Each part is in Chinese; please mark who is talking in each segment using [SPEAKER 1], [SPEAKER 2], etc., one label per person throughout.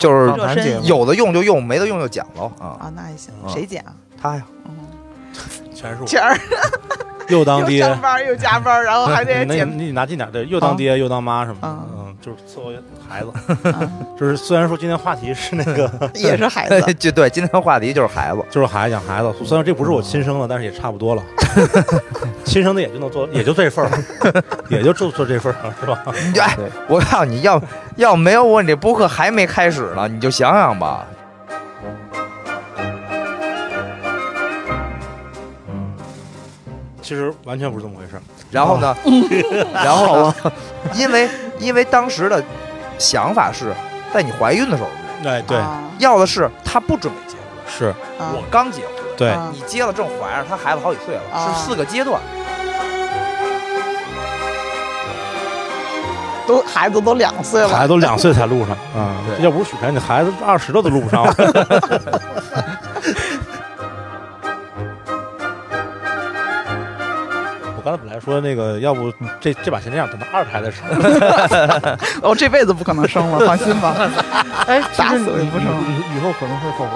[SPEAKER 1] 就是
[SPEAKER 2] 热身
[SPEAKER 1] 有的用就用，没得用就剪喽啊。
[SPEAKER 2] 啊，那也行，
[SPEAKER 1] 啊。
[SPEAKER 2] 谁剪啊？
[SPEAKER 1] 他呀，
[SPEAKER 2] 嗯，
[SPEAKER 3] 全是我，
[SPEAKER 2] 钱儿又
[SPEAKER 3] 又当爹，
[SPEAKER 2] 上班又加班，然后还得
[SPEAKER 3] 那
[SPEAKER 2] 剪。
[SPEAKER 3] 你你拿近点，对，又当爹又当妈什么的，
[SPEAKER 2] 啊
[SPEAKER 3] 嗯，就是伺候孩子。
[SPEAKER 2] 嗯
[SPEAKER 3] 就是虽然说今天话题是那个，
[SPEAKER 2] 也是孩子，
[SPEAKER 1] 就对，今天话题就是孩子。
[SPEAKER 3] 就是孩子养孩子，虽然这不是我亲生的，但是也差不多了。亲生的也就能做，也就这份儿了，也就做做这份儿了，是吧？
[SPEAKER 1] 你就哎，我告诉你要要没有我，你这播客还没开始呢，你就想想吧。
[SPEAKER 3] 其实完全不是这么回事儿。
[SPEAKER 1] 然后呢，然后呢，因为因为当时的想法是在你怀孕的时候，
[SPEAKER 3] 哎，对，
[SPEAKER 2] 啊。
[SPEAKER 1] 要的是他不准备结婚，
[SPEAKER 3] 是，
[SPEAKER 2] 啊。
[SPEAKER 1] 我刚结婚，
[SPEAKER 3] 对，
[SPEAKER 2] 啊。
[SPEAKER 1] 你结了正怀着，他孩子好几岁了，
[SPEAKER 2] 啊。
[SPEAKER 1] 是四个阶段。
[SPEAKER 2] 都孩子都两岁了，
[SPEAKER 3] 孩子都两岁才录上啊！
[SPEAKER 1] 对
[SPEAKER 3] 要不是许晨，你孩子二十了都录不上。刚才本来说那个，要不这这把先这样，等到二胎的时候，
[SPEAKER 2] 我这辈子不可能生了，放心吧。
[SPEAKER 4] 哎，
[SPEAKER 2] 打死我也不成
[SPEAKER 4] 你你以后可能会后悔。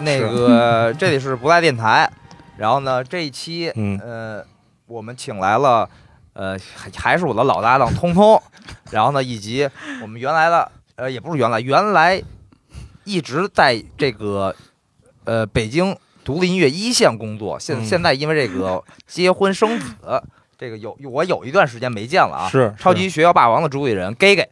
[SPEAKER 1] 那个 这里是不赖电台，然后呢这一期
[SPEAKER 3] 嗯
[SPEAKER 1] 呃我们请来了呃还还是我的老搭档通通，然后呢以及我们原来的呃也不是原来原来一直在这个呃北京独立音乐一线工作，现
[SPEAKER 3] 嗯。
[SPEAKER 1] 现在因为这个 结婚生子，这个有我有一段时间没见了啊。
[SPEAKER 3] 是
[SPEAKER 1] 超级学校霸王的主理人 gay gay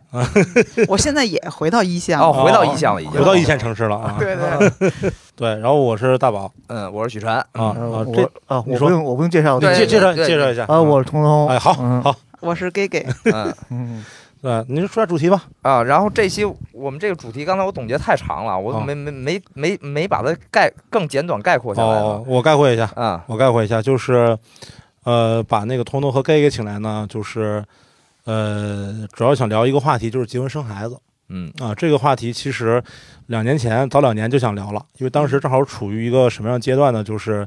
[SPEAKER 2] 我现在也回到一线了。
[SPEAKER 1] 哦，回到一线了已经，
[SPEAKER 3] 回到一线城市了啊。
[SPEAKER 2] 对 对，
[SPEAKER 3] 对，然后我是大宝。
[SPEAKER 1] 嗯，我是许晨，
[SPEAKER 3] 啊
[SPEAKER 4] 呃
[SPEAKER 3] 啊，这
[SPEAKER 4] 我啊，我不用我不用介绍，
[SPEAKER 1] 对
[SPEAKER 3] 你介介绍介绍一下。
[SPEAKER 4] 啊，我是彤彤。
[SPEAKER 3] 哎好
[SPEAKER 4] 嗯。
[SPEAKER 3] 好，
[SPEAKER 2] 我是 gay gay，
[SPEAKER 1] 嗯。
[SPEAKER 4] 嗯，
[SPEAKER 3] 对，您说下主题吧。
[SPEAKER 1] 啊，然后这期我们这个主题，刚才我总结太长了，我
[SPEAKER 3] 哦
[SPEAKER 1] 没没没没没把它概更简短概括下来
[SPEAKER 3] 我概括一下，
[SPEAKER 1] 啊，
[SPEAKER 3] 我概括一下，就是，呃，把那个彤彤和 gay 给请来呢，就是，呃，主要想聊一个话题，就是结婚生孩子
[SPEAKER 1] 嗯
[SPEAKER 3] 啊。这个话题其实两年前早两年就想聊了，因为当时正好处于一个什么样阶段呢？就是，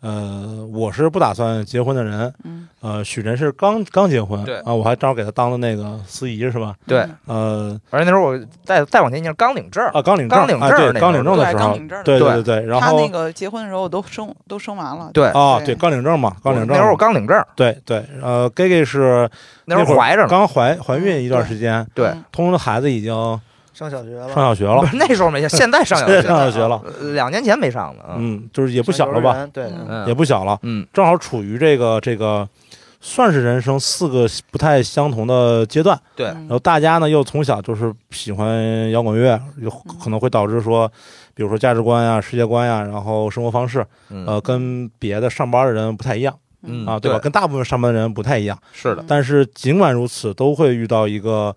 [SPEAKER 3] 呃，我是不打算结婚的人，
[SPEAKER 2] 嗯，
[SPEAKER 3] 呃，许晨是刚刚结婚，
[SPEAKER 1] 对。
[SPEAKER 3] 啊，我还正好给他当的那个司仪是吧？
[SPEAKER 1] 对，
[SPEAKER 3] 呃，
[SPEAKER 1] 而且那时候我再再往前，就是刚领证，
[SPEAKER 3] 啊，刚领证，
[SPEAKER 1] 刚领证
[SPEAKER 3] 啊对，刚领证的时候，
[SPEAKER 1] 对
[SPEAKER 3] 对对。对，然
[SPEAKER 2] 他
[SPEAKER 3] 后
[SPEAKER 2] 那个结婚的时候我都生都生完了，
[SPEAKER 1] 对，
[SPEAKER 3] 啊，
[SPEAKER 2] 对
[SPEAKER 3] 对，刚领证嘛，刚领证，
[SPEAKER 1] 那时候我刚领证，
[SPEAKER 3] 对对，呃，gay gay 是
[SPEAKER 1] 那时候
[SPEAKER 3] 会儿
[SPEAKER 1] 怀着，
[SPEAKER 3] 刚怀怀孕一段时间，
[SPEAKER 1] 对。
[SPEAKER 2] 嗯。
[SPEAKER 3] 通通的孩子已经
[SPEAKER 4] 上小学了，
[SPEAKER 3] 上小学了。
[SPEAKER 1] 不，是那时候没，现在上小
[SPEAKER 3] 现在
[SPEAKER 1] 学，
[SPEAKER 3] 上小学了，
[SPEAKER 1] 呃两年前没上呢，嗯。
[SPEAKER 3] 嗯，就是也不小了吧？
[SPEAKER 4] 对，
[SPEAKER 3] 也不小了，
[SPEAKER 1] 嗯。
[SPEAKER 3] 正好处于这个这个算是人生四个不太相同的阶段，
[SPEAKER 1] 对
[SPEAKER 2] 嗯。
[SPEAKER 3] 然后大家呢又从小就是喜欢摇滚乐，有可能会导致说，比如说价值观呀、世界观呀，然后生活方式，
[SPEAKER 1] 嗯。
[SPEAKER 3] 呃，跟别的上班的人不太一样
[SPEAKER 1] 嗯。
[SPEAKER 3] 啊，对吧？跟大部分上班的人不太一样。
[SPEAKER 1] 是的，
[SPEAKER 3] 但是尽管如此，都会遇到一个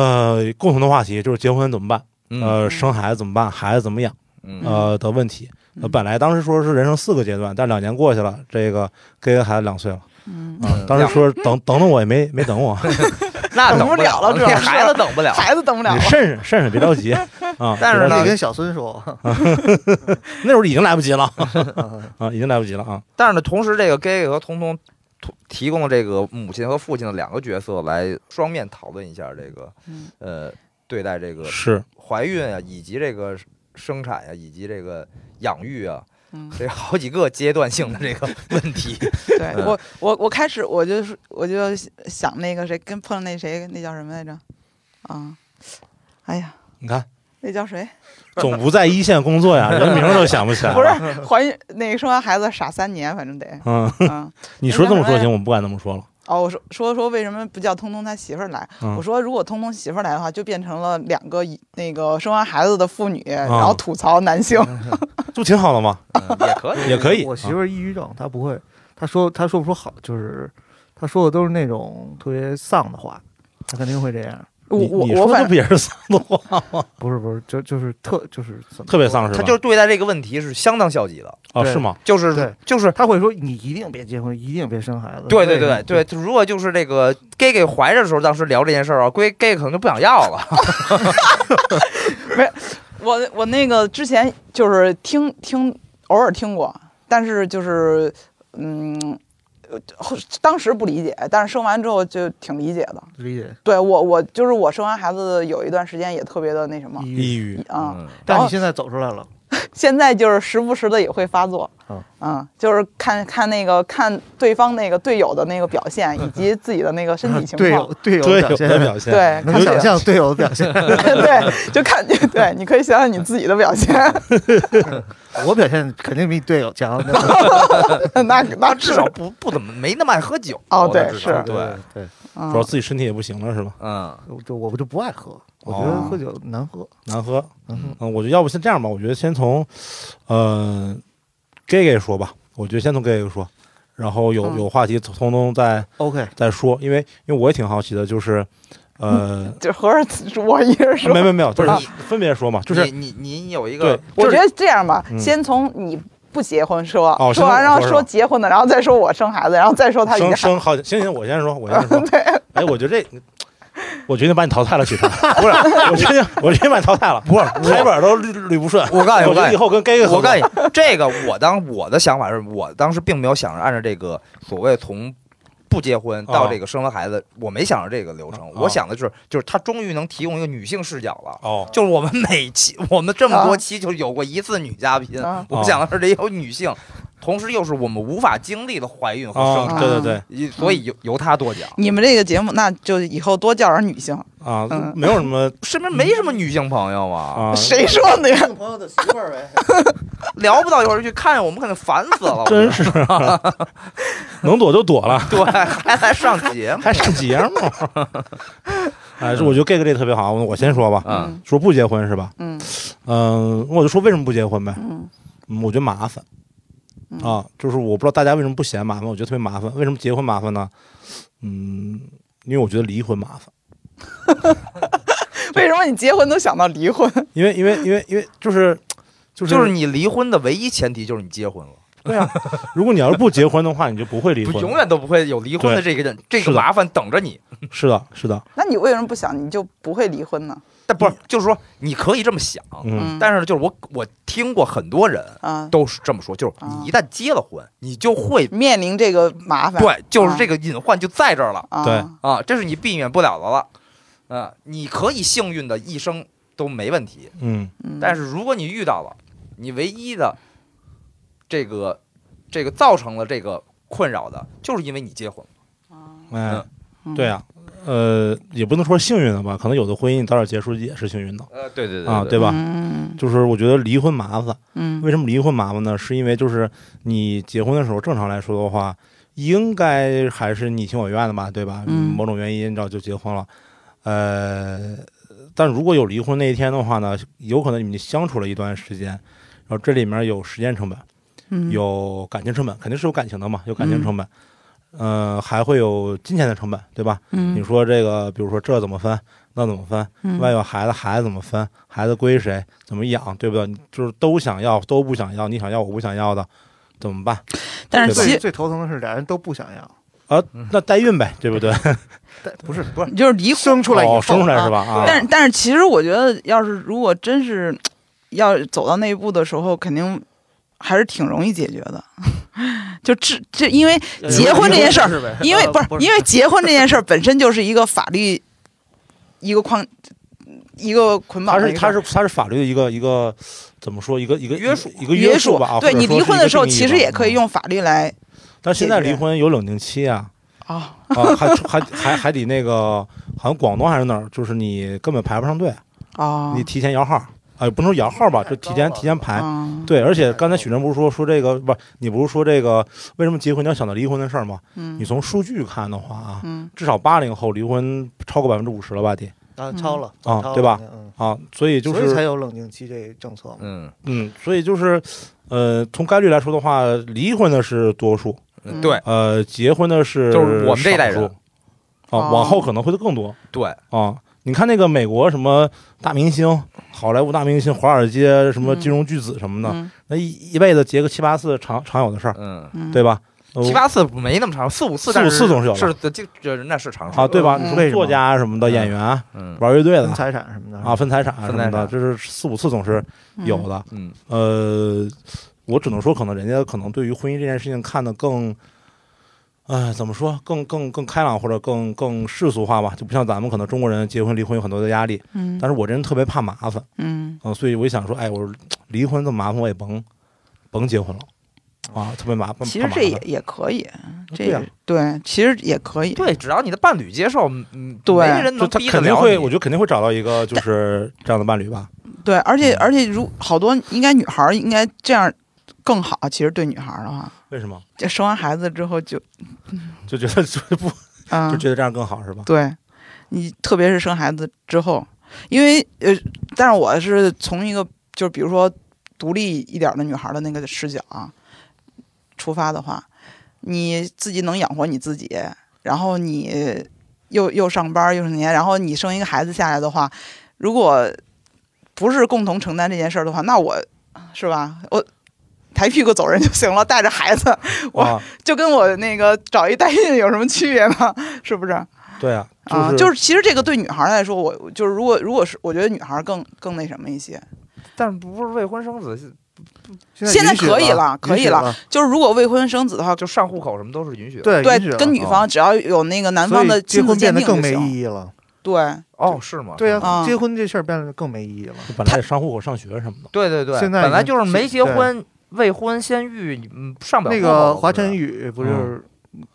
[SPEAKER 3] 呃共同的话题，就是结婚怎么办？
[SPEAKER 1] 嗯
[SPEAKER 3] 呃，生孩子怎么办？孩子怎么养？
[SPEAKER 1] 嗯
[SPEAKER 3] 呃的问题。本来当时说是人生四个阶段，但两年过去了，这个 gay 孩子两岁了
[SPEAKER 2] 嗯，
[SPEAKER 3] 啊。当时说等等等我也没 没等我，
[SPEAKER 1] 那
[SPEAKER 2] 等不了了
[SPEAKER 1] 这孩子等不了，
[SPEAKER 2] 孩子等不了
[SPEAKER 3] 你
[SPEAKER 2] 了，
[SPEAKER 3] 慎慎慎慎，别着急 啊。
[SPEAKER 1] 但是呢
[SPEAKER 4] 跟小孙说，
[SPEAKER 3] 那时候已经来不及了啊，已经来不及了啊。
[SPEAKER 1] 但是呢，同时这个 gay 和彤彤提供了这个母亲和父亲的两个角色来双面讨论一下这个
[SPEAKER 2] 嗯。
[SPEAKER 1] 呃对待这个
[SPEAKER 3] 是，
[SPEAKER 1] 怀孕啊，以及这个生产呀、以及这个养育啊，
[SPEAKER 2] 嗯，
[SPEAKER 1] 这好几个阶段性的这个 问题。
[SPEAKER 2] 对
[SPEAKER 1] 嗯。
[SPEAKER 2] 我我我开始我就是我就想那个谁跟碰那谁那叫什么来着？啊，哎呀，
[SPEAKER 3] 你看，
[SPEAKER 2] 那叫谁？
[SPEAKER 3] 总不在一线工作呀，人名都想不起来
[SPEAKER 2] 不。是怀孕那个生完孩子傻三年，反正得
[SPEAKER 3] 嗯，
[SPEAKER 2] 嗯。
[SPEAKER 3] 你说这么说行，我不敢那么说了。
[SPEAKER 2] 哦，我说说说为什么不叫通通他媳妇儿来？
[SPEAKER 3] 嗯
[SPEAKER 2] 我说如果通通媳妇儿来的话，就变成了两个那个生完孩子的妇女，然后吐槽男性。
[SPEAKER 3] 这不挺好的吗？
[SPEAKER 1] 嗯也可以，
[SPEAKER 3] 也可以
[SPEAKER 4] 我媳妇儿抑郁症，她不会，她说她说不出好，就是她说的都是那种特别丧的话，她肯定会这样。
[SPEAKER 2] 我
[SPEAKER 3] 你你说
[SPEAKER 2] 我我反正
[SPEAKER 3] 不也是丧的话吗？
[SPEAKER 4] 不是不是，就就是特就是
[SPEAKER 3] 特别丧是吧？
[SPEAKER 1] 他就是对待这个问题是相当消极的，
[SPEAKER 3] 哦，
[SPEAKER 4] 对
[SPEAKER 3] 是吗？
[SPEAKER 1] 就是
[SPEAKER 4] 对
[SPEAKER 1] 就是。
[SPEAKER 4] 他会说你一定别结婚，一定别生孩子。
[SPEAKER 1] 对对对对，如果就是这个 gay gay 怀着的时候，当时聊这件事儿啊，归 gay 可能就不想要了。
[SPEAKER 2] 没我我那个之前就是听听偶尔听过，但是就是嗯，当时不理解，但是生完之后就挺理解的。
[SPEAKER 4] 理解。
[SPEAKER 2] 对我，我就是我生完孩子有一段时间也特别的那什么
[SPEAKER 4] 抑郁，
[SPEAKER 2] 啊、
[SPEAKER 4] 但你现在走出来了，
[SPEAKER 2] 现在就是时不时的也会发作，
[SPEAKER 4] 嗯。
[SPEAKER 2] 嗯，就是看看那个看对方那个队友的那个表现，以及自己的那个身体情
[SPEAKER 4] 队
[SPEAKER 2] 况
[SPEAKER 4] 友，队友
[SPEAKER 3] 对有
[SPEAKER 4] 表现，
[SPEAKER 3] 的表现，
[SPEAKER 2] 对，看
[SPEAKER 4] 能想象队友的表现。
[SPEAKER 2] 对，就看你对，你可以想想你自己的表现，
[SPEAKER 4] 我表现肯定比你队友强。
[SPEAKER 2] 那那
[SPEAKER 1] 至少不不怎么没那么爱喝酒。
[SPEAKER 2] 哦对是。
[SPEAKER 1] 对，
[SPEAKER 4] 对，
[SPEAKER 2] 嗯。
[SPEAKER 3] 主要自己身体也不行了是吧？
[SPEAKER 1] 嗯。
[SPEAKER 4] 就我就不爱喝，我觉得
[SPEAKER 3] 哦
[SPEAKER 4] 喝酒难喝。
[SPEAKER 3] 难喝，
[SPEAKER 4] 难喝
[SPEAKER 3] 嗯，我觉得要不先这样吧，我觉得先从，呃，gay gay 说吧，我觉得先从 gay gay 说，然后有
[SPEAKER 2] 嗯
[SPEAKER 3] 有话题通通再
[SPEAKER 4] OK，
[SPEAKER 3] 再说，因为因为我也挺好奇的，就是，呃，
[SPEAKER 2] 就合着我一人说
[SPEAKER 3] 没。没没有，就是你分别说嘛，就是
[SPEAKER 1] 你你你有一个，
[SPEAKER 2] 我觉得这样吧，
[SPEAKER 3] 嗯
[SPEAKER 2] 先从你不结婚说，
[SPEAKER 3] 哦
[SPEAKER 2] 说完，然后
[SPEAKER 3] 说
[SPEAKER 2] 说结婚的，然后再说我生孩子，然后再说他
[SPEAKER 3] 生生好，行行，我先说，我先说，
[SPEAKER 2] 对，
[SPEAKER 3] 哎，我觉得这。我决定把你淘汰了，许晨，不是，我决定，我决定把你淘汰了，不是，台本都捋捋不顺。
[SPEAKER 1] 我告诉你，我
[SPEAKER 3] 以后跟 gay gay
[SPEAKER 1] 我告诉你，这个我当我的想法是我当时并没有想着按照这个所谓从不结婚到
[SPEAKER 3] 哦
[SPEAKER 1] 这个生了孩子，我没想着这个流程，
[SPEAKER 3] 哦
[SPEAKER 1] 我想的是就是他终于能提供一个女性视角了。
[SPEAKER 3] 哦，
[SPEAKER 1] 就是我们每期我们这么多
[SPEAKER 2] 啊
[SPEAKER 1] 期就有过一次女嘉宾，
[SPEAKER 2] 啊
[SPEAKER 1] 我想的是得有女性，同时又是我们无法经历的怀孕和生
[SPEAKER 3] 对对对，
[SPEAKER 1] 所以由由他多讲。
[SPEAKER 2] 你们这个节目，那就以后多叫点女性。
[SPEAKER 3] 啊
[SPEAKER 2] 嗯，
[SPEAKER 3] 没有什么
[SPEAKER 1] 身边没什么女性朋友啊，
[SPEAKER 3] 啊，
[SPEAKER 2] 谁说的呀？
[SPEAKER 4] 朋友的媳妇儿呗。
[SPEAKER 1] 聊不到一块儿去，看见我们肯定烦死了。
[SPEAKER 3] 真是，能躲就躲了，
[SPEAKER 1] 对，还还上节目，
[SPEAKER 3] 还上节目。哎，这我觉得 gay 这特别好，我我先说吧，
[SPEAKER 1] 嗯
[SPEAKER 3] 说不结婚是吧？
[SPEAKER 2] 嗯
[SPEAKER 3] 嗯，我就说为什么不结婚呗。
[SPEAKER 2] 嗯
[SPEAKER 3] 嗯，我觉得麻烦
[SPEAKER 2] 嗯
[SPEAKER 3] 啊，就是我不知道大家为什么不嫌麻烦，我觉得特别麻烦。为什么结婚麻烦呢？嗯，因为我觉得离婚麻烦，
[SPEAKER 2] 为什么你结婚都想到离婚？
[SPEAKER 3] 因为因为因为因为就是 就是
[SPEAKER 1] 就是你离婚的唯一前提就是你结婚了，
[SPEAKER 3] 对啊，如果你要是不结婚的话，你就不会离婚，
[SPEAKER 1] 永远都不会有离婚的这个，这个麻烦等着你。
[SPEAKER 3] 是的，是的，
[SPEAKER 2] 那你为什么不想你就不会离婚呢？
[SPEAKER 1] 但不是，就是说你可以这么想，
[SPEAKER 3] 嗯，
[SPEAKER 1] 但是就是我我听过很多人
[SPEAKER 2] 啊，
[SPEAKER 1] 都是这么说，就是
[SPEAKER 2] 啊。
[SPEAKER 1] 你一旦结了婚，你就会
[SPEAKER 2] 面临这个麻烦。
[SPEAKER 1] 对，就是这个隐患就在这儿了
[SPEAKER 2] 啊，
[SPEAKER 3] 对。
[SPEAKER 1] 啊，这是你避免不了的了。啊，你可以幸运的一生都没问题，
[SPEAKER 3] 嗯。
[SPEAKER 2] 嗯。
[SPEAKER 1] 但是如果你遇到了，你唯一的这个这个造成了这个困扰的，就是因为你结婚了。
[SPEAKER 3] 哎，
[SPEAKER 2] 嗯。
[SPEAKER 3] 对啊，呃，也不能说幸运的吧，可能有的婚姻早点结束也是幸运的。
[SPEAKER 1] 呃，对对
[SPEAKER 3] 啊，对。吧？
[SPEAKER 2] 嗯。
[SPEAKER 3] 就是我觉得离婚麻烦，
[SPEAKER 2] 嗯。
[SPEAKER 3] 为什么离婚麻烦呢？是因为就是你结婚的时候，正常来说的话，应该还是你情我愿的吧，对吧？
[SPEAKER 2] 嗯。
[SPEAKER 3] 某种原因，你知道就结婚了，呃，但如果有离婚那一天的话呢，有可能你们相处了一段时间，然后这里面有时间成本，
[SPEAKER 2] 嗯。
[SPEAKER 3] 有感情成本，肯定是有感情的嘛，有感情成本，呃，还会有金钱的成本，对吧？你
[SPEAKER 2] 嗯
[SPEAKER 3] 说这个，比如说这怎么分，那怎么分？
[SPEAKER 2] 嗯
[SPEAKER 3] 万一有孩子，孩子怎么分？孩子归谁？怎么养？对不对？就是都想要，都不想要，你想要，我不想要的，怎么办？
[SPEAKER 2] 但是
[SPEAKER 4] 最最头疼的是俩人都不想要，
[SPEAKER 3] 啊，那代孕呗，对不对？
[SPEAKER 4] 不是不是
[SPEAKER 2] 就是离婚，
[SPEAKER 4] 生出来以后
[SPEAKER 3] 哦，生出来是吧？
[SPEAKER 4] 啊
[SPEAKER 3] 啊，
[SPEAKER 2] 但是但是其实我觉得，要是如果真是要走到那一步的时候，肯定还是挺容易解决的。就这这，因为结婚这件事儿，因为不是因为结婚这件事儿本身就是一个法律一个框一个捆绑
[SPEAKER 3] 它是它是它是法律的一个一个怎么说？一个一个
[SPEAKER 1] 约束
[SPEAKER 3] 一个
[SPEAKER 2] 约
[SPEAKER 3] 束吧？啊
[SPEAKER 2] 对你离婚的时候，其实也可以。用法律来
[SPEAKER 3] 但是现在离婚有冷静期啊，
[SPEAKER 2] 啊。
[SPEAKER 3] 啊，还还还还得那个，好像广东还是哪儿，就是你根本排不上队，
[SPEAKER 2] 啊
[SPEAKER 3] 你提前摇号，哎，不能说摇号吧，就提前提前排。
[SPEAKER 2] 啊
[SPEAKER 3] 对，而且刚才许晨不是说说这个不是你不是说这个为什么结婚你要想到离婚的事儿吗？
[SPEAKER 2] 嗯
[SPEAKER 3] 你从数据看的话啊，
[SPEAKER 2] 嗯
[SPEAKER 3] 至少八零后离婚超过百分之五十了吧得
[SPEAKER 4] 啊超了
[SPEAKER 3] 啊对吧？
[SPEAKER 4] 嗯，
[SPEAKER 3] 啊，所以就
[SPEAKER 4] 所以才有冷静期这政策嘛。
[SPEAKER 1] 嗯，
[SPEAKER 3] 嗯，所以就是呃，从概率来说的话，离婚的是多数，
[SPEAKER 2] 嗯
[SPEAKER 1] 对
[SPEAKER 3] 呃，结婚的是
[SPEAKER 1] 就是我们这一代人
[SPEAKER 3] 少数啊，
[SPEAKER 2] 哦
[SPEAKER 3] 往后可能会更多
[SPEAKER 1] 对，
[SPEAKER 3] 啊。你看那个美国什么大明星，好莱坞大明星，华尔街什么
[SPEAKER 2] 嗯。
[SPEAKER 3] 金融巨子什么的，
[SPEAKER 2] 嗯。
[SPEAKER 3] 那一一辈子结个七八次常常有的事儿，对吧？呃
[SPEAKER 1] 七八次没那么长，四五次，
[SPEAKER 3] 四五次总是有的。
[SPEAKER 1] 是的，这这那是常事
[SPEAKER 3] 啊，对吧？
[SPEAKER 2] 嗯。
[SPEAKER 3] 你说
[SPEAKER 4] 为
[SPEAKER 3] 作家什么的，演员、
[SPEAKER 1] 嗯。
[SPEAKER 3] 玩乐队的。
[SPEAKER 4] 分财产什么的。
[SPEAKER 3] 啊，分财产什么的，
[SPEAKER 1] 分财产。
[SPEAKER 3] 这是四五次总是有的。
[SPEAKER 1] 嗯。
[SPEAKER 3] 呃，我只能说，可能人家可能对于婚姻这件事情看得更，哎，怎么说更更更开朗或者更更世俗化吧，就不像咱们可能中国人结婚离婚有很多的压力，
[SPEAKER 2] 嗯
[SPEAKER 3] 但是我这人特别怕麻烦，
[SPEAKER 2] 嗯
[SPEAKER 3] 嗯、所以我就想说，哎，我说离婚这么麻烦，我也甭甭结婚了啊，特别麻烦。
[SPEAKER 2] 其实这也也可以，这
[SPEAKER 3] 对呀
[SPEAKER 2] 对，其实也可以。
[SPEAKER 1] 对，只要你的伴侣接受，嗯，
[SPEAKER 2] 对
[SPEAKER 1] 没人
[SPEAKER 3] 就他
[SPEAKER 1] 能逼得
[SPEAKER 3] 肯定会，我觉得肯定会找到一个就是这样的伴侣吧。
[SPEAKER 2] 对，而且
[SPEAKER 3] 嗯
[SPEAKER 2] 而且如好多应该女孩儿应该这样更好。其实对女孩儿的话，
[SPEAKER 3] 为什么？
[SPEAKER 2] 就生完孩子之后就
[SPEAKER 3] 就觉得就不
[SPEAKER 2] 嗯，
[SPEAKER 3] 就觉得这样更好是吧？
[SPEAKER 2] 对，你特别是生孩子之后，因为呃，但是我是从一个就是比如说独立一点儿的女孩儿的那个视角啊出发的话，你自己能养活你自己，然后你又又上班又是年，然后你生一个孩子下来的话，如果不是共同承担这件事儿的话，那我是吧？我抬屁股走人就行了，带着孩子，我
[SPEAKER 3] 啊，
[SPEAKER 2] 就跟我那个找一代孕有什么区别吗？是不是？
[SPEAKER 3] 对啊，
[SPEAKER 2] 啊，
[SPEAKER 3] 是
[SPEAKER 2] 就是其实这个对女孩儿来说，我就是如果如果是我觉得女孩儿更更那什么一些，
[SPEAKER 1] 但不是未婚生子，
[SPEAKER 2] 现在可以了
[SPEAKER 4] 了，
[SPEAKER 2] 可以了
[SPEAKER 4] 了。
[SPEAKER 2] 就是如果未婚生子的话，
[SPEAKER 1] 就上户口什么都是允许的。
[SPEAKER 4] 对，
[SPEAKER 2] 跟女方只要有那个男方的亲子鉴
[SPEAKER 4] 婚变得更没
[SPEAKER 2] 定就行。
[SPEAKER 4] 意义了。
[SPEAKER 2] 对，
[SPEAKER 1] 哦，是吗？
[SPEAKER 4] 对
[SPEAKER 2] 啊
[SPEAKER 4] 呀，结婚这事儿变得更没意义了。
[SPEAKER 3] 本来得上户口、上学什么的。
[SPEAKER 1] 对对对，
[SPEAKER 4] 现在
[SPEAKER 1] 本来就是没
[SPEAKER 4] 是
[SPEAKER 1] 结婚，未婚先育，你嗯上不了
[SPEAKER 4] 那
[SPEAKER 1] 户口
[SPEAKER 4] 个华晨宇不是